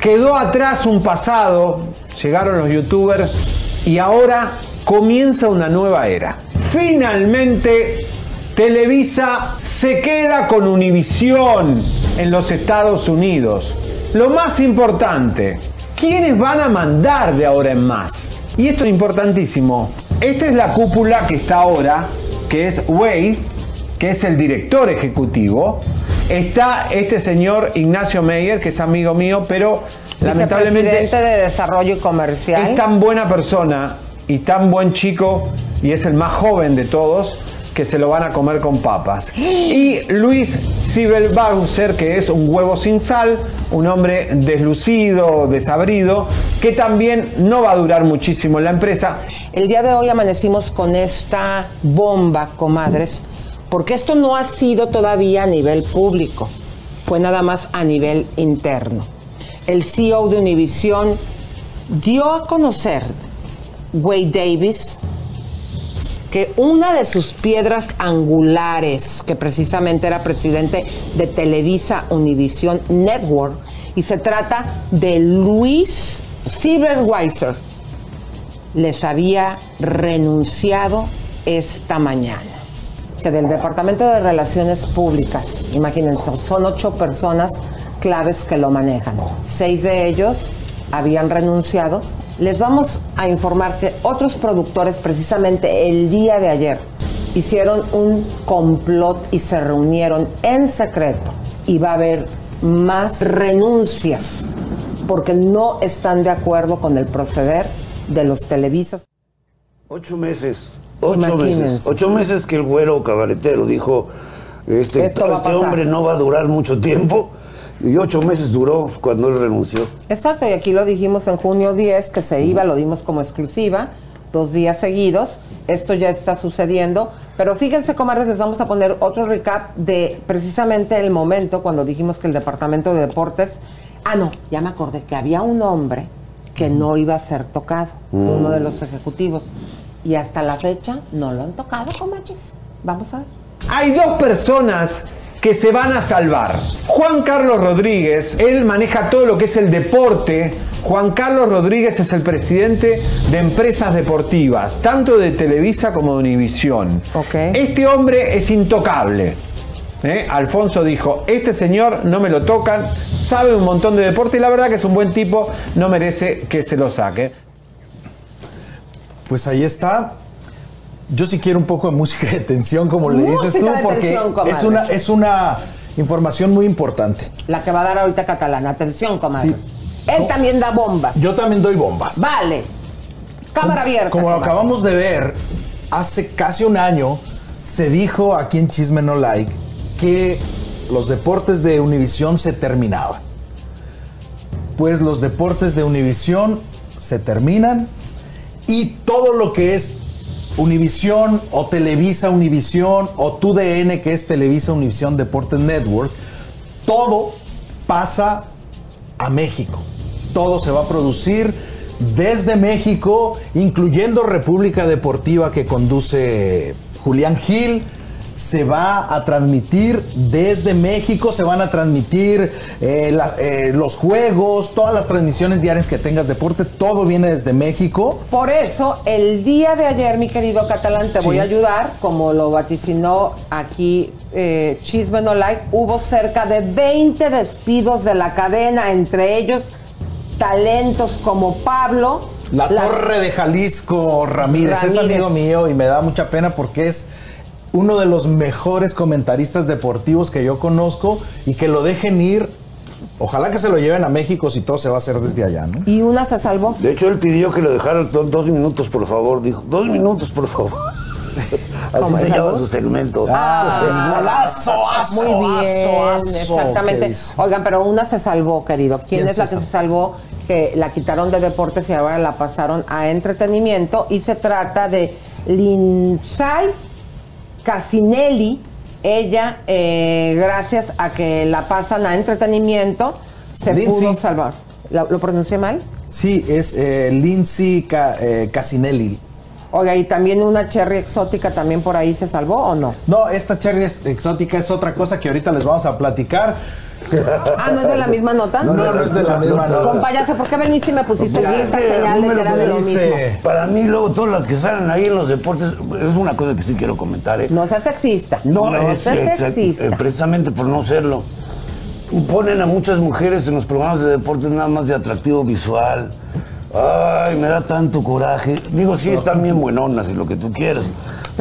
Quedó atrás un pasado, llegaron los youtubers y ahora comienza una nueva era. finalmente Televisa se queda con Univisión en los Estados Unidos. Lo más importante, ¿quiénes van a mandar de ahora en más? Y esto es importantísimo. Esta es la cúpula que está ahora, que es Wade, que es el director ejecutivo. Está este señor Ignacio Meyer, que es amigo mío, pero lamentablemente Vicepresidente de Desarrollo y Comercial. es tan buena persona y tan buen chico y es el más joven de todos que se lo van a comer con papas. Y Luis Sibel Bowser, que es un huevo sin sal, un hombre deslucido, desabrido, que también no va a durar muchísimo en la empresa. El día de hoy amanecimos con esta bomba, comadres, porque esto no ha sido todavía a nivel público, fue nada más a nivel interno. El CEO de Univision dio a conocer, Wade Davis, que una de sus piedras angulares, que precisamente era presidente de Televisa Univision Network, y se trata de Luis Silverweiser, les había renunciado esta mañana. Que del Departamento de Relaciones Públicas, imagínense, son ocho personas claves que lo manejan. Seis de ellos habían renunciado. Les vamos a informar que otros productores, precisamente el día de ayer, hicieron un complot y se reunieron en secreto. Y va a haber más renuncias porque no están de acuerdo con el proceder de los televisos. Ocho meses. Ocho Imagínense. meses. Ocho meses que el güero cabaretero dijo, este, Esto este hombre no va a durar mucho tiempo. Y ocho meses duró cuando él renunció. Exacto, y aquí lo dijimos en junio 10 que se iba, lo dimos como exclusiva, dos días seguidos. Esto ya está sucediendo. Pero fíjense, comadres, les vamos a poner otro recap de precisamente el momento cuando dijimos que el Departamento de Deportes. Ah, no, ya me acordé que había un hombre que no iba a ser tocado, Mm. uno de los ejecutivos. Y hasta la fecha no lo han tocado, comadres. Vamos a ver. Hay dos personas que se van a salvar. Juan Carlos Rodríguez, él maneja todo lo que es el deporte. Juan Carlos Rodríguez es el presidente de empresas deportivas, tanto de Televisa como de Univisión. Este hombre es intocable. ¿eh? Alfonso dijo, este señor no me lo tocan, sabe un montón de deporte y la verdad que es un buen tipo, no merece que se lo saque. Pues ahí está. Yo sí quiero un poco de música de tensión, como le dices tú, porque tensión, comadre. es una, es una información muy importante. La que va a dar ahorita Catalán. Atención, comadres. Él también da bombas. Yo también doy bombas. Vale. Cámara abierta. Como lo comadres. acabamos de ver, hace casi un año se dijo aquí en Chisme No Like que los deportes de Univisión se terminaban. Pues los deportes de Univisión se terminan y todo lo que es Univisión o Televisa Univisión o TUDN que es Televisa Univisión Deportes Network, todo pasa a México. Todo se va a producir desde México, incluyendo República Deportiva que conduce Julián Gil. Se va a transmitir desde México, se van a transmitir eh, la- eh, los juegos, todas las transmisiones diarias que tengas deporte, todo viene desde México. Por eso, el día de ayer, mi querido Catalán, te Sí. voy a ayudar, como lo vaticinó aquí eh, Chisme No Like, hubo cerca de 20 despidos de la cadena, entre ellos talentos como Pablo. La, Torre de Jalisco Ramírez, es amigo mío y me da mucha pena porque es uno de los mejores comentaristas deportivos que yo conozco y que lo dejen ir. Ojalá que se lo lleven a México si todo se va a hacer desde allá, ¿no? Y una se salvó. De hecho, él pidió que lo dejaran do- dos minutos, por favor. Dijo, dos minutos, por favor. Así ¿Cómo se llama su segmento. Ah, golazo, Muy bien, aso, aso, ¿qué exactamente. Oigan, pero una se salvó, querido. ¿Quién, ¿Quién es la que se salvó? Que la quitaron de deportes y ahora la pasaron a entretenimiento. Y se trata de Lindsay Casinelli. Ella, eh, gracias a que la pasan a entretenimiento, se Lindsay. pudo salvar. ¿Lo, lo pronuncié mal? Sí, es eh, Lindsay Ca- eh, Casinelli. Oiga, y también una cherry exótica también por ahí se salvó o no? No, esta cherry exótica es otra cosa que ahorita les vamos a platicar. Ah, ¿no es de la misma nota? No, no, no es de la misma nota. Con payaso, ¿por qué veniste y me pusiste Ya, esta señal de que era de lo dice. mismo? Para mí, luego, todas las que salen ahí en los deportes, es una cosa que sí quiero comentar. ¿eh? No seas sexista. No, no es, seas sexista. eh, precisamente por no serlo. Ponen a muchas mujeres en los programas de deportes nada más de atractivo visual. Ay, me da tanto coraje. Digo, sí, están bien buenonas y lo que tú quieras.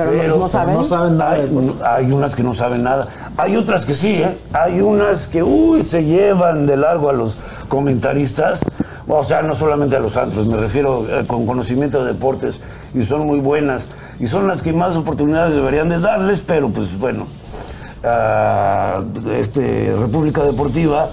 Pero no- no saben. no saben nada de Hay, hay unas que no saben nada. Hay otras que sí, ¿eh? Hay unas que, uy, se llevan de largo a los comentaristas. O sea, no solamente a los antros, me refiero eh, con conocimiento de deportes. Y son muy buenas. Y son las que más oportunidades deberían de darles, pero pues bueno. ah, este, República Deportiva,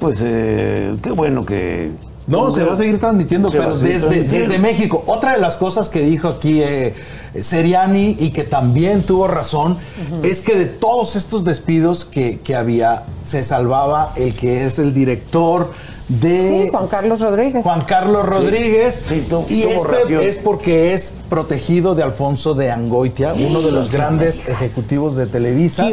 pues eh, qué bueno que... No, se va a seguir transmitiendo, Se pero seguir desde, transmitiendo. desde México. Otra de las cosas que dijo aquí eh, Seriani y que también tuvo razón es que de todos estos despidos que, que había, se salvaba el que es el director de Sí, Juan Carlos Rodríguez. Juan Carlos Rodríguez. Sí, y tuvo este es porque es protegido de Alfonso de Angoitia, uno de los grandes ejecutivos de Televisa.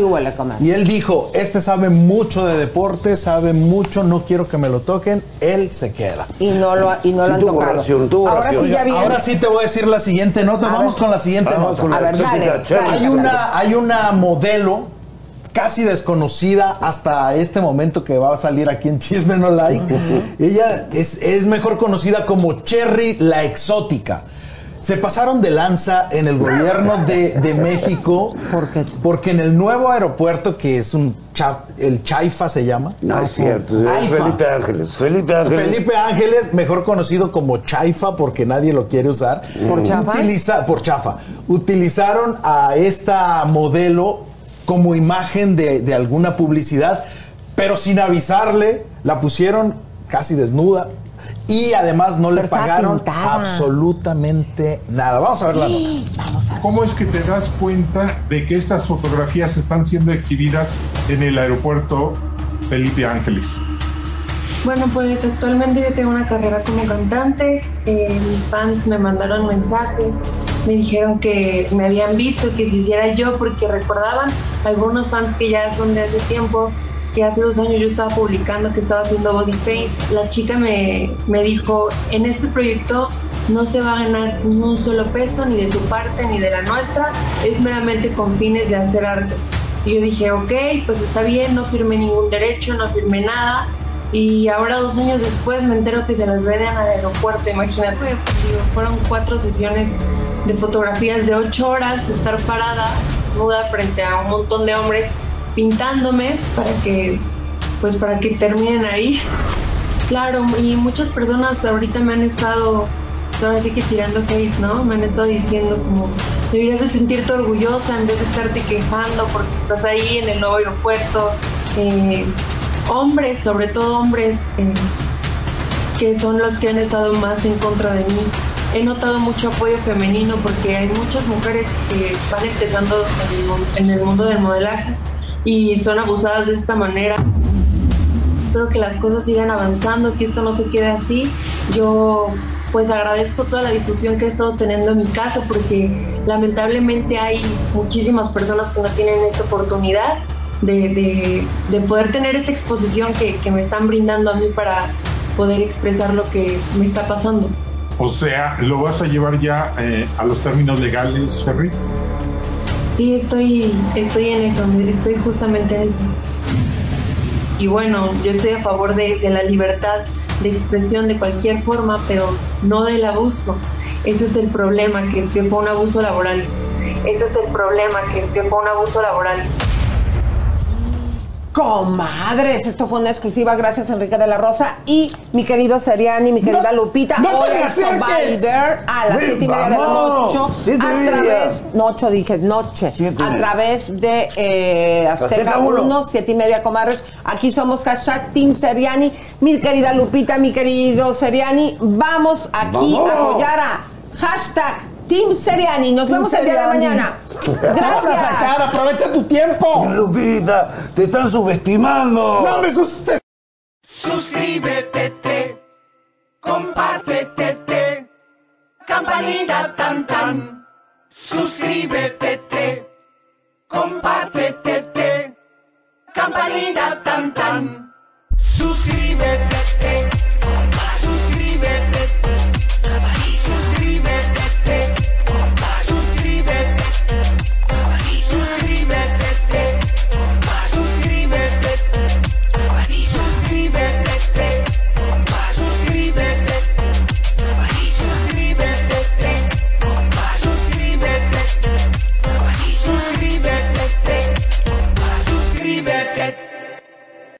Y él dijo, este sabe mucho de deporte, sabe mucho, no quiero que me lo toquen, él se queda. Y no lo, y no Sí, lo han tuvo tocado. Ahora sí ya viene. Ahora sí te voy a decir la siguiente nota. A Vamos ver. con la siguiente Vamos nota. con la A ver, dale, dale. Hay una, hay una modelo casi desconocida hasta este momento que va a salir aquí en Chisme No Like. Ella es, es mejor conocida como Cherry la Exótica. Se pasaron de lanza en el gobierno de, de México ¿Por qué? porque en el nuevo aeropuerto que es un cha- el Chaifa se llama. No es cierto, es. Felipe Ángeles. Felipe Ángeles. Felipe Ángeles, mejor conocido como Chaifa porque nadie lo quiere usar. ¿Por chafa? Utiliza- por chafa. Utilizaron a esta modelo como imagen de, de alguna publicidad, pero sin avisarle, la pusieron casi desnuda y además no le pagaron absolutamente nada. Vamos a ver la nota. ¿Cómo es que te das cuenta de que estas fotografías están siendo exhibidas en el aeropuerto Felipe Ángeles? Bueno, pues actualmente yo tengo una carrera como cantante. Eh, mis fans me mandaron mensaje, me dijeron que me habían visto, que si hiciera yo, porque recordaban algunos fans que ya son de hace tiempo, que hace dos años yo estaba publicando que estaba haciendo body paint. La chica me, me dijo, en este proyecto no se va a ganar ni un solo peso, ni de tu parte, ni de la nuestra, es meramente con fines de hacer arte. Y yo dije, ok, pues está bien, no firmé ningún derecho, no firmé nada. Y ahora dos años después me entero que se las ven al aeropuerto, imagínate. Fueron cuatro sesiones de fotografías de ocho horas, estar parada, desnuda frente a un montón de hombres pintándome para que, pues para que terminen ahí. Claro, y muchas personas ahorita me han estado, ahora sí que tirando hate, ¿no? Me han estado diciendo como, deberías de sentirte orgullosa en vez de estarte quejando porque estás ahí en el nuevo aeropuerto. Eh, hombres, sobre todo hombres, eh, que son los que han estado más en contra de mí. He notado mucho apoyo femenino porque hay muchas mujeres que van empezando en el, mundo del modelaje y son abusadas de esta manera. Espero que las cosas sigan avanzando, que esto no se quede así. Yo pues agradezco toda la difusión que he estado teniendo en mi caso porque lamentablemente hay muchísimas personas que no tienen esta oportunidad de, de- de poder tener esta exposición que, que me están brindando a mí para poder expresar lo que me está pasando. O sea, ¿lo vas a llevar ya eh, a los términos legales, Ferry? Sí, estoy, estoy en eso, estoy justamente en eso. Y bueno, yo estoy a favor de, la libertad de expresión de cualquier forma, pero no del abuso. Ese es el problema, que, que fue un abuso laboral. Ese es el problema, que, que fue un abuso laboral. Comadres, esto fue una exclusiva, gracias Enrique de la Rosa. Y mi querido Seriani, mi querida Lupita, no hoy acerques. Survivor a las Ven, siete y media de la noche, siete a través, no ocho dije, noche, Siete a través de eh, Azteca Azteca uno. 1, siete y media comadres, aquí somos hashtag Team Seriani, mi querida Lupita, mi querido Seriani, vamos aquí Vamos. a apoyar a hashtag Team Seriani, nos Team vemos el día de mañana. A sacar, Gracias. aprovecha tu tiempo. Lupita, te están subestimando. No me asustes. Suscríbete, te, compártete, te, campanita tan tan. Suscríbete, te, compártete, te, campanita tan tan.